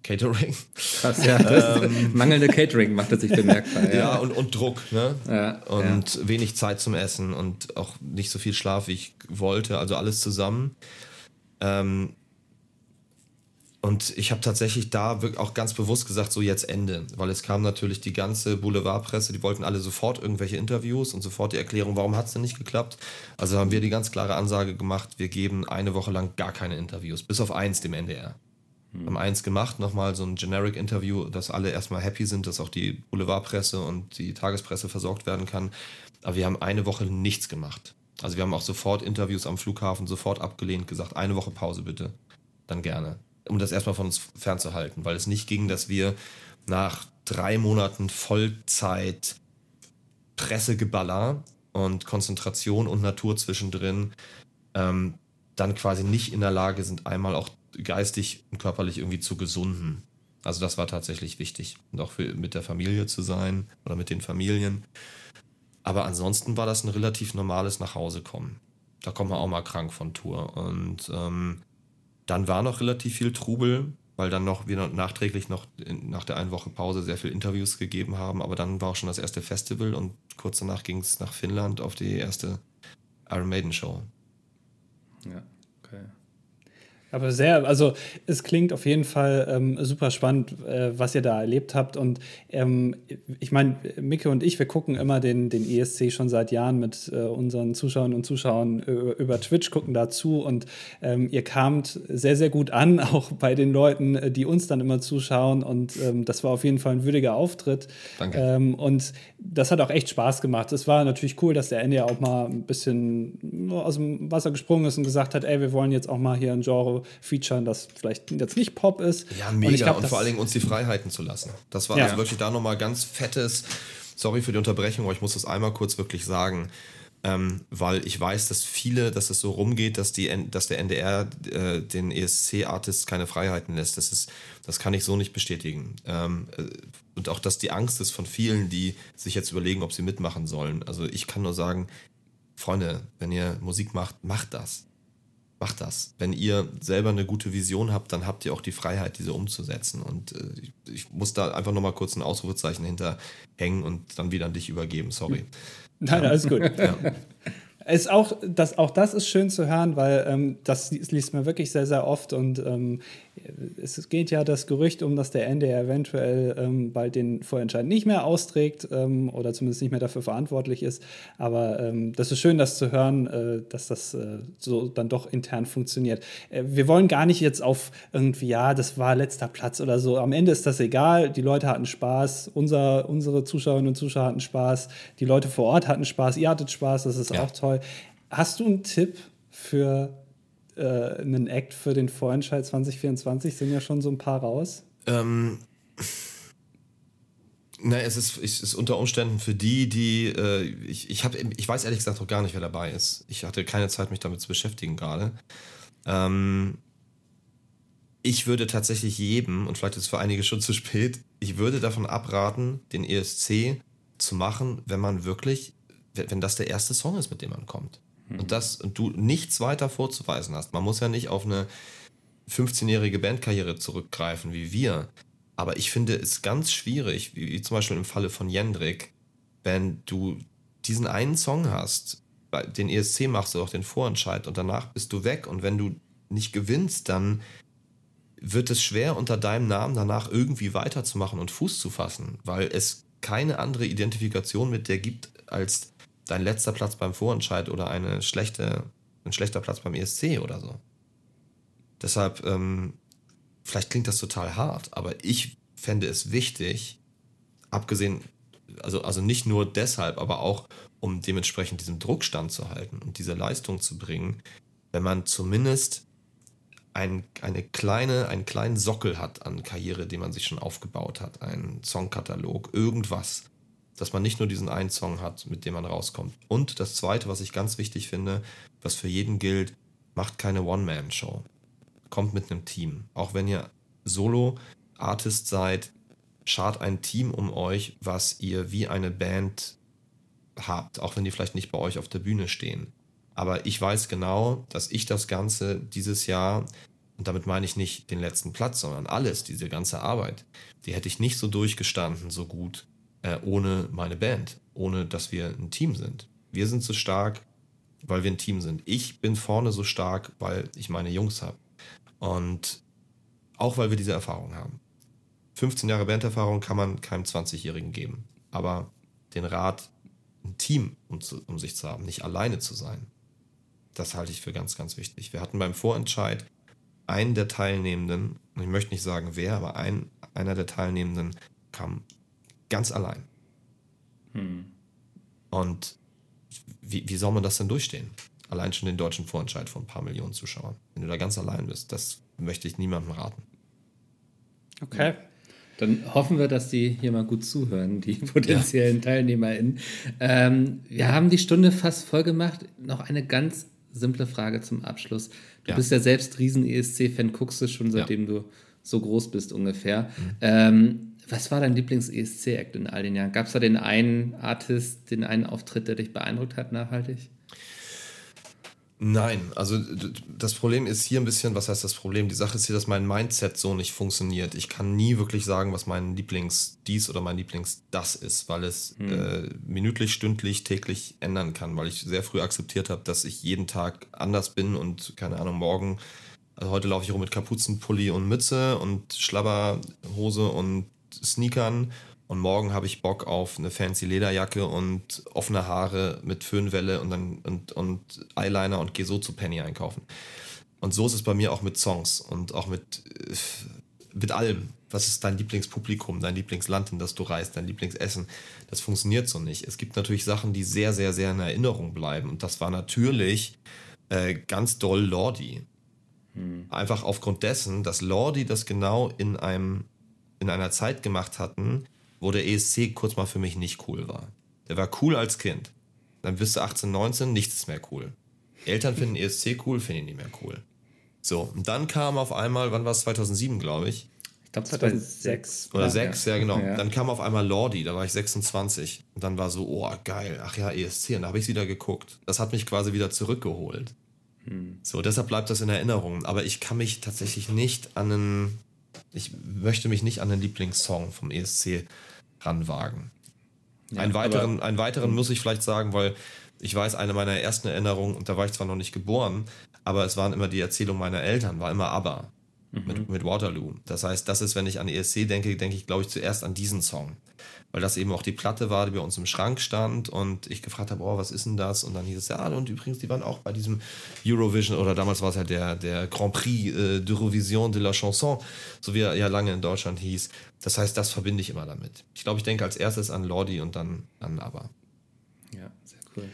Catering. Krass, ja. ähm, mangelnde Catering macht es sich bemerkbar. Ja, ja und, und Druck, ne? Ja, und ja. wenig Zeit zum Essen und auch nicht so viel Schlaf, wie ich wollte. Also alles zusammen. Ähm, Und ich habe tatsächlich da auch ganz bewusst gesagt, so jetzt Ende. Weil es kam natürlich die ganze Boulevardpresse, die wollten alle sofort irgendwelche Interviews und sofort die Erklärung, warum hat es denn nicht geklappt. Also haben wir die ganz klare Ansage gemacht, wir geben eine Woche lang gar keine Interviews, bis auf eins dem NDR. Hm. Haben eins gemacht, nochmal so ein Generic-Interview, dass alle erstmal happy sind, dass auch die Boulevardpresse und die Tagespresse versorgt werden kann. Aber wir haben eine Woche nichts gemacht. Also wir haben auch sofort Interviews am Flughafen sofort abgelehnt, gesagt, eine Woche Pause bitte. Dann gerne um das erstmal von uns fernzuhalten, weil es nicht ging, dass wir nach drei Monaten Vollzeit Pressegeballer und Konzentration und Natur zwischendrin ähm, dann quasi nicht in der Lage sind, einmal auch geistig und körperlich irgendwie zu gesunden. Also das war tatsächlich wichtig. Auch für, mit der Familie zu sein oder mit den Familien. Aber ansonsten war das ein relativ normales Nachhausekommen. Da kommt man auch mal krank von Tour. Und ähm, dann war noch relativ viel Trubel, weil dann noch wir nachträglich noch nach der einen Woche Pause sehr viele Interviews gegeben haben. Aber dann war auch schon das erste Festival und kurz danach ging es nach Finnland auf die erste Iron Maiden Show. Ja, okay. Aber sehr, also es klingt auf jeden Fall ähm, super spannend, äh, was ihr da erlebt habt. Und ähm, ich meine, Micke und ich, wir gucken immer den, den ESC schon seit Jahren mit äh, unseren Zuschauern und Zuschauern über, über Twitch, gucken dazu. Und ähm, ihr kamt sehr, sehr gut an, auch bei den Leuten, äh, die uns dann immer zuschauen. Und ähm, das war auf jeden Fall ein würdiger Auftritt. Danke. Ähm, und das hat auch echt Spaß gemacht. Es war natürlich cool, dass der Ende ja auch mal ein bisschen aus dem Wasser gesprungen ist und gesagt hat, ey, wir wollen jetzt auch mal hier ein Genre featuren, das vielleicht jetzt nicht Pop ist. Ja, mega. Und, glaub, und vor allen Dingen uns die Freiheiten zu lassen. Das war ja. also wirklich da nochmal ganz fettes, sorry für die Unterbrechung, aber ich muss das einmal kurz wirklich sagen. Ähm, weil ich weiß, dass viele, dass es so rumgeht, dass, die, dass der NDR äh, den ESC-Artists keine Freiheiten lässt. Das, ist, das kann ich so nicht bestätigen. Ähm, äh, und auch, dass die Angst ist von vielen, die sich jetzt überlegen, ob sie mitmachen sollen. Also ich kann nur sagen, Freunde, wenn ihr Musik macht, macht das macht das. Wenn ihr selber eine gute Vision habt, dann habt ihr auch die Freiheit, diese umzusetzen. Und äh, ich muss da einfach nochmal kurz ein Ausrufezeichen hinterhängen und dann wieder an dich übergeben. Sorry. Nein, ja. alles gut. Ja. Ist auch, das, auch das ist schön zu hören, weil ähm, das liest man wirklich sehr, sehr oft und ähm, es geht ja das Gerücht um, dass der NDR eventuell ähm, bald den Vorentscheid nicht mehr austrägt ähm, oder zumindest nicht mehr dafür verantwortlich ist. Aber ähm, das ist schön, das zu hören, äh, dass das äh, so dann doch intern funktioniert. Äh, wir wollen gar nicht jetzt auf irgendwie, ja, das war letzter Platz oder so. Am Ende ist das egal. Die Leute hatten Spaß, unser, unsere Zuschauerinnen und Zuschauer hatten Spaß, die Leute vor Ort hatten Spaß, ihr hattet Spaß, das ist ja. auch toll. Hast du einen Tipp für äh, einen Act für den Vorentscheid 2024? Sind ja schon so ein paar raus. Ähm. Na, es ist, es ist unter Umständen für die, die äh, ich, ich, hab, ich weiß ehrlich gesagt auch gar nicht, wer dabei ist. Ich hatte keine Zeit, mich damit zu beschäftigen gerade. Ähm, ich würde tatsächlich jedem, und vielleicht ist es für einige schon zu spät, ich würde davon abraten, den ESC zu machen, wenn man wirklich, wenn das der erste Song ist, mit dem man kommt mhm. und, das, und du nichts weiter vorzuweisen hast. Man muss ja nicht auf eine 15-jährige Bandkarriere zurückgreifen wie wir. Aber ich finde es ganz schwierig, wie, zum Beispiel im Falle von Jendrik, wenn du diesen einen Song hast, den ESC machst du auch den Vorentscheid und danach bist du weg und wenn du nicht gewinnst, dann wird es schwer unter deinem Namen danach irgendwie weiterzumachen und Fuß zu fassen, weil es keine andere Identifikation mit der gibt als dein letzter Platz beim Vorentscheid oder eine schlechte, ein schlechter Platz beim ESC oder so. Deshalb, ähm, vielleicht klingt das total hart, aber ich fände es wichtig, abgesehen, also, also nicht nur deshalb, aber auch, um dementsprechend diesen Druck standzuhalten und diese Leistung zu bringen, wenn man zumindest ein, eine kleine, einen kleinen Sockel hat an Karriere, den man sich schon aufgebaut hat, einen Songkatalog, irgendwas, dass man nicht nur diesen einen Song hat, mit dem man rauskommt. Und das Zweite, was ich ganz wichtig finde, was für jeden gilt, macht keine One-Man-Show. Kommt mit einem Team. Auch wenn ihr Solo-Artist seid, schart ein Team um euch, was ihr wie eine Band habt, auch wenn die vielleicht nicht bei euch auf der Bühne stehen. Aber ich weiß genau, dass ich das Ganze dieses Jahr, und damit meine ich nicht den letzten Platz, sondern alles, diese ganze Arbeit, die hätte ich nicht so durchgestanden, so gut, äh, ohne meine Band, ohne dass wir ein Team sind. Wir sind so stark, weil wir ein Team sind. Ich bin vorne so stark, weil ich meine Jungs habe. Und Auch weil wir diese Erfahrung haben. 15 Jahre Banderfahrung kann man keinem 20-Jährigen geben. Aber den Rat, ein Team um, zu, um sich zu haben, nicht alleine zu sein, das halte ich für ganz, ganz wichtig. Wir hatten beim Vorentscheid einen der Teilnehmenden, ich möchte nicht sagen wer, aber ein, einer der Teilnehmenden kam ganz allein. Hm. Und wie, wie soll man das denn durchstehen? Allein schon den deutschen Vorentscheid von ein paar Millionen Zuschauern. Wenn du da ganz allein bist, das möchte ich niemandem raten. Okay. Dann hoffen wir, dass die hier mal gut zuhören, die potenziellen ja. TeilnehmerInnen. Ähm, wir haben die Stunde fast voll gemacht. Noch eine ganz simple Frage zum Abschluss. Du ja. bist ja selbst Riesen-ESC-Fan, guckst du schon seitdem ja. du so groß bist ungefähr. Mhm. Ähm, was war dein Lieblings-ESC-Act in all den Jahren? Gab es da den einen Artist, den einen Auftritt, der dich beeindruckt hat nachhaltig? Nein, also das Problem ist hier ein bisschen, was heißt das Problem? Die Sache ist hier, dass mein Mindset so nicht funktioniert. Ich kann nie wirklich sagen, was mein Lieblings dies oder mein Lieblings das ist, weil es hm. äh, minütlich, stündlich, täglich ändern kann, weil ich sehr früh akzeptiert habe, dass ich jeden Tag anders bin und keine Ahnung, morgen, also heute laufe ich rum mit Kapuzenpulli und Mütze und Schlabberhose und Sneakern und morgen habe ich Bock auf eine fancy Lederjacke und offene Haare mit Föhnwelle und dann und, und Eyeliner und gehe so zu Penny einkaufen. Und so ist es bei mir auch mit Songs und auch mit, äh, mit allem. Was ist dein Lieblingspublikum, dein Lieblingsland, in das du reist, dein Lieblingsessen? Das funktioniert so nicht. Es gibt natürlich Sachen, die sehr, sehr, sehr in Erinnerung bleiben. Und das war natürlich äh, ganz doll Lordi. Hm. Einfach aufgrund dessen, dass Lordi das genau in einem in einer Zeit gemacht hatten, wo der ESC kurz mal für mich nicht cool war. Der war cool als Kind. Dann bist du 18, 19, nichts ist mehr cool. Eltern finden ESC cool, finden ihn nicht mehr cool. So, und dann kam auf einmal, wann war es? 2007, glaube ich. Ich glaube 2006. Oder 6, ja, ja genau. Ja. Dann kam auf einmal Lordi, da war ich 26. Und dann war so, oh, geil, ach ja, ESC. Und da habe ich wieder geguckt. Das hat mich quasi wieder zurückgeholt. Hm. So, deshalb bleibt das in Erinnerung. Aber ich kann mich tatsächlich nicht an einen, ich möchte mich nicht an den Lieblingssong vom ESC ranwagen. Ja, einen weiteren, einen weiteren muss ich vielleicht sagen, weil ich weiß, eine meiner ersten Erinnerungen, und da war ich zwar noch nicht geboren, aber es waren immer die Erzählungen meiner Eltern, war immer ABBA mhm. mit, mit Waterloo. Das heißt, das ist, wenn ich an ESC denke, denke ich, glaube ich, zuerst an diesen Song weil das eben auch die Platte war, die bei uns im Schrank stand und ich gefragt habe, oh, was ist denn das? Und dann hieß es, ja, und übrigens, die waren auch bei diesem Eurovision oder damals war es halt der, der Grand Prix äh, d'Eurovision de la Chanson, so wie er ja lange in Deutschland hieß. Das heißt, das verbinde ich immer damit. Ich glaube, ich denke als erstes an Lordi und dann an ABBA. Ja, sehr cool.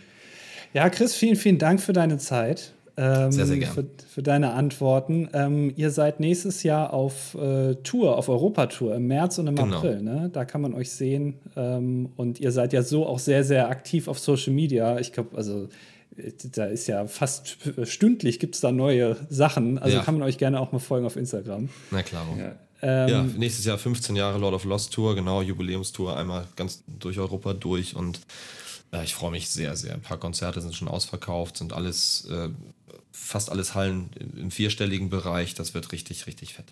Ja, Chris, vielen, vielen Dank für deine Zeit. Ähm, sehr, sehr gerne. Für, für, deine Antworten. Ähm, ihr seid nächstes Jahr auf äh, Tour, auf Europatour im März und im genau. April. Ne? Da kann man euch sehen. Ähm, und ihr seid ja so auch sehr, sehr aktiv auf Social Media. Ich glaube, also äh, da ist ja fast stündlich gibt es da neue Sachen. Also ja. kann man euch gerne auch mal folgen auf Instagram. Na klar. Ja. Ähm, ja, nächstes Jahr 15 Jahre Lord of Lost Tour, genau, Jubiläumstour, einmal ganz durch Europa durch und äh, ich freue mich sehr, sehr. Ein paar Konzerte sind schon ausverkauft, sind alles äh, fast alles Hallen im vierstelligen Bereich. Das wird richtig, richtig fett.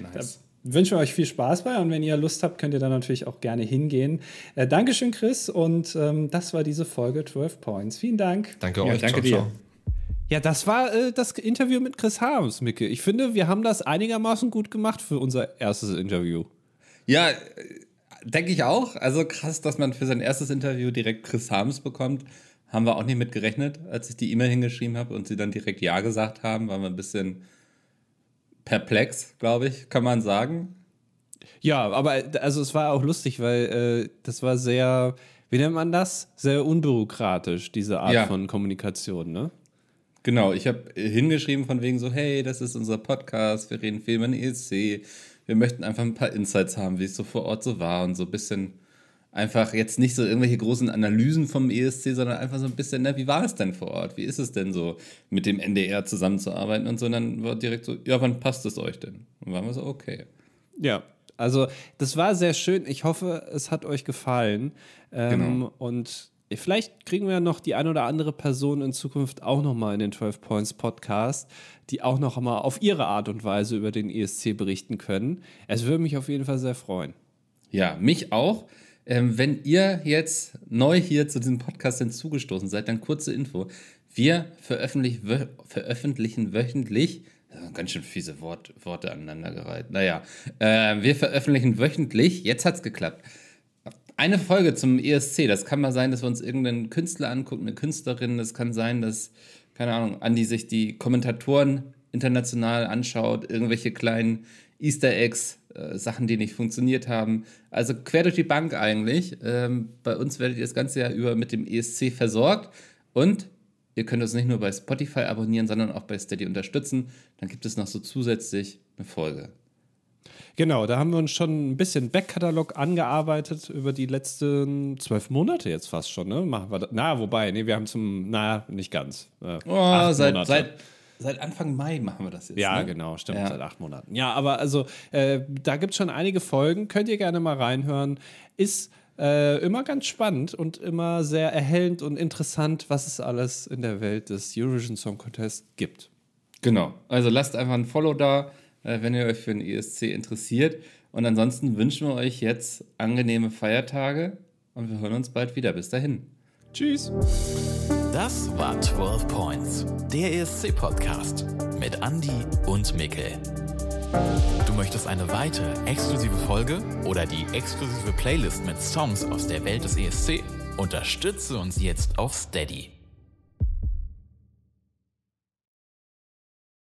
nice. Da wünschen wir euch viel Spaß bei und wenn ihr Lust habt, könnt ihr da natürlich auch gerne hingehen. Äh, Dankeschön, Chris, und ähm, das war diese Folge 12 Points. Vielen Dank. Danke ja, euch. Danke ciao, dir. Ciao. Ja, das war äh, das Interview mit Chris Harms, Micke. Ich finde, wir haben das einigermaßen gut gemacht für unser erstes Interview. Ja, denke ich auch. Also krass, dass man für sein erstes Interview direkt Chris Harms bekommt. Haben wir auch nicht mit gerechnet, als ich die E-Mail hingeschrieben habe und sie dann direkt Ja gesagt haben, waren wir ein bisschen perplex, glaube ich, kann man sagen. Ja, aber also es war auch lustig, weil äh, das war sehr, wie nennt man das? Sehr unbürokratisch, diese Art ja. von Kommunikation, ne? Genau, ich habe hingeschrieben von wegen so, hey, das ist unser Podcast, wir reden viel über den ESC, wir möchten einfach ein paar Insights haben, wie es so vor Ort so war und so ein bisschen einfach jetzt nicht so irgendwelche großen Analysen vom ESC, sondern einfach so ein bisschen, na, wie war es denn vor Ort? Wie ist es denn so, mit dem NDR zusammenzuarbeiten und so? Und dann war direkt so, ja, wann passt es euch denn? Und waren wir so, okay. Ja, also das war sehr schön. Ich hoffe, es hat euch gefallen. Ähm, genau. Und vielleicht kriegen wir noch die ein oder andere Person in Zukunft auch noch mal in den 12 Points Podcast, die auch noch mal auf ihre Art und Weise über den ESC berichten können. Es würde mich auf jeden Fall sehr freuen. Ja, mich auch. Ähm, wenn ihr jetzt neu hier zu diesem Podcast hinzugestoßen seid, dann kurze Info. Wir veröffentlichen, veröffentlichen wöchentlich Ganz schön fiese Wort, Worte aneinandergereiht. Naja, äh, wir veröffentlichen wöchentlich, jetzt hat's geklappt, eine Folge zum ESC. Das kann mal sein, dass wir uns irgendeinen Künstler angucken, eine Künstlerin. Das kann sein, dass, keine Ahnung, Andi sich die Kommentatoren international anschaut, irgendwelche kleinen Easter Eggs, äh, Sachen, die nicht funktioniert haben. Also quer durch die Bank eigentlich. Ähm, bei uns werdet ihr das ganze Jahr über mit dem ESC versorgt. Und ihr könnt uns nicht nur bei Spotify abonnieren, sondern auch bei Steady unterstützen. Dann gibt es noch so zusätzlich eine Folge. Genau, da haben wir uns schon ein bisschen Backkatalog angearbeitet über die letzten zwölf Monate jetzt fast schon. Ne? Machen wir das. Na, wobei, nee, wir haben zum, na, nicht ganz. Äh, oh, seit, seit, seit Anfang Mai machen wir das jetzt. Ja, ne? genau, stimmt, ja. seit acht Monaten. Ja, aber also, äh, da gibt es schon einige Folgen, könnt ihr gerne mal reinhören. Ist äh, immer ganz spannend und immer sehr erhellend und interessant, was es alles in der Welt des Eurovision Song Contest gibt. Genau, also lasst einfach ein Follow da wenn ihr euch für den ESC interessiert. Und ansonsten wünschen wir euch jetzt angenehme Feiertage und wir hören uns bald wieder. Bis dahin. Tschüss. Das war 12 Points, der ESC-Podcast mit Andy und Mikkel. Du möchtest eine weitere exklusive Folge oder die exklusive Playlist mit Songs aus der Welt des ESC? Unterstütze uns jetzt auf Steady.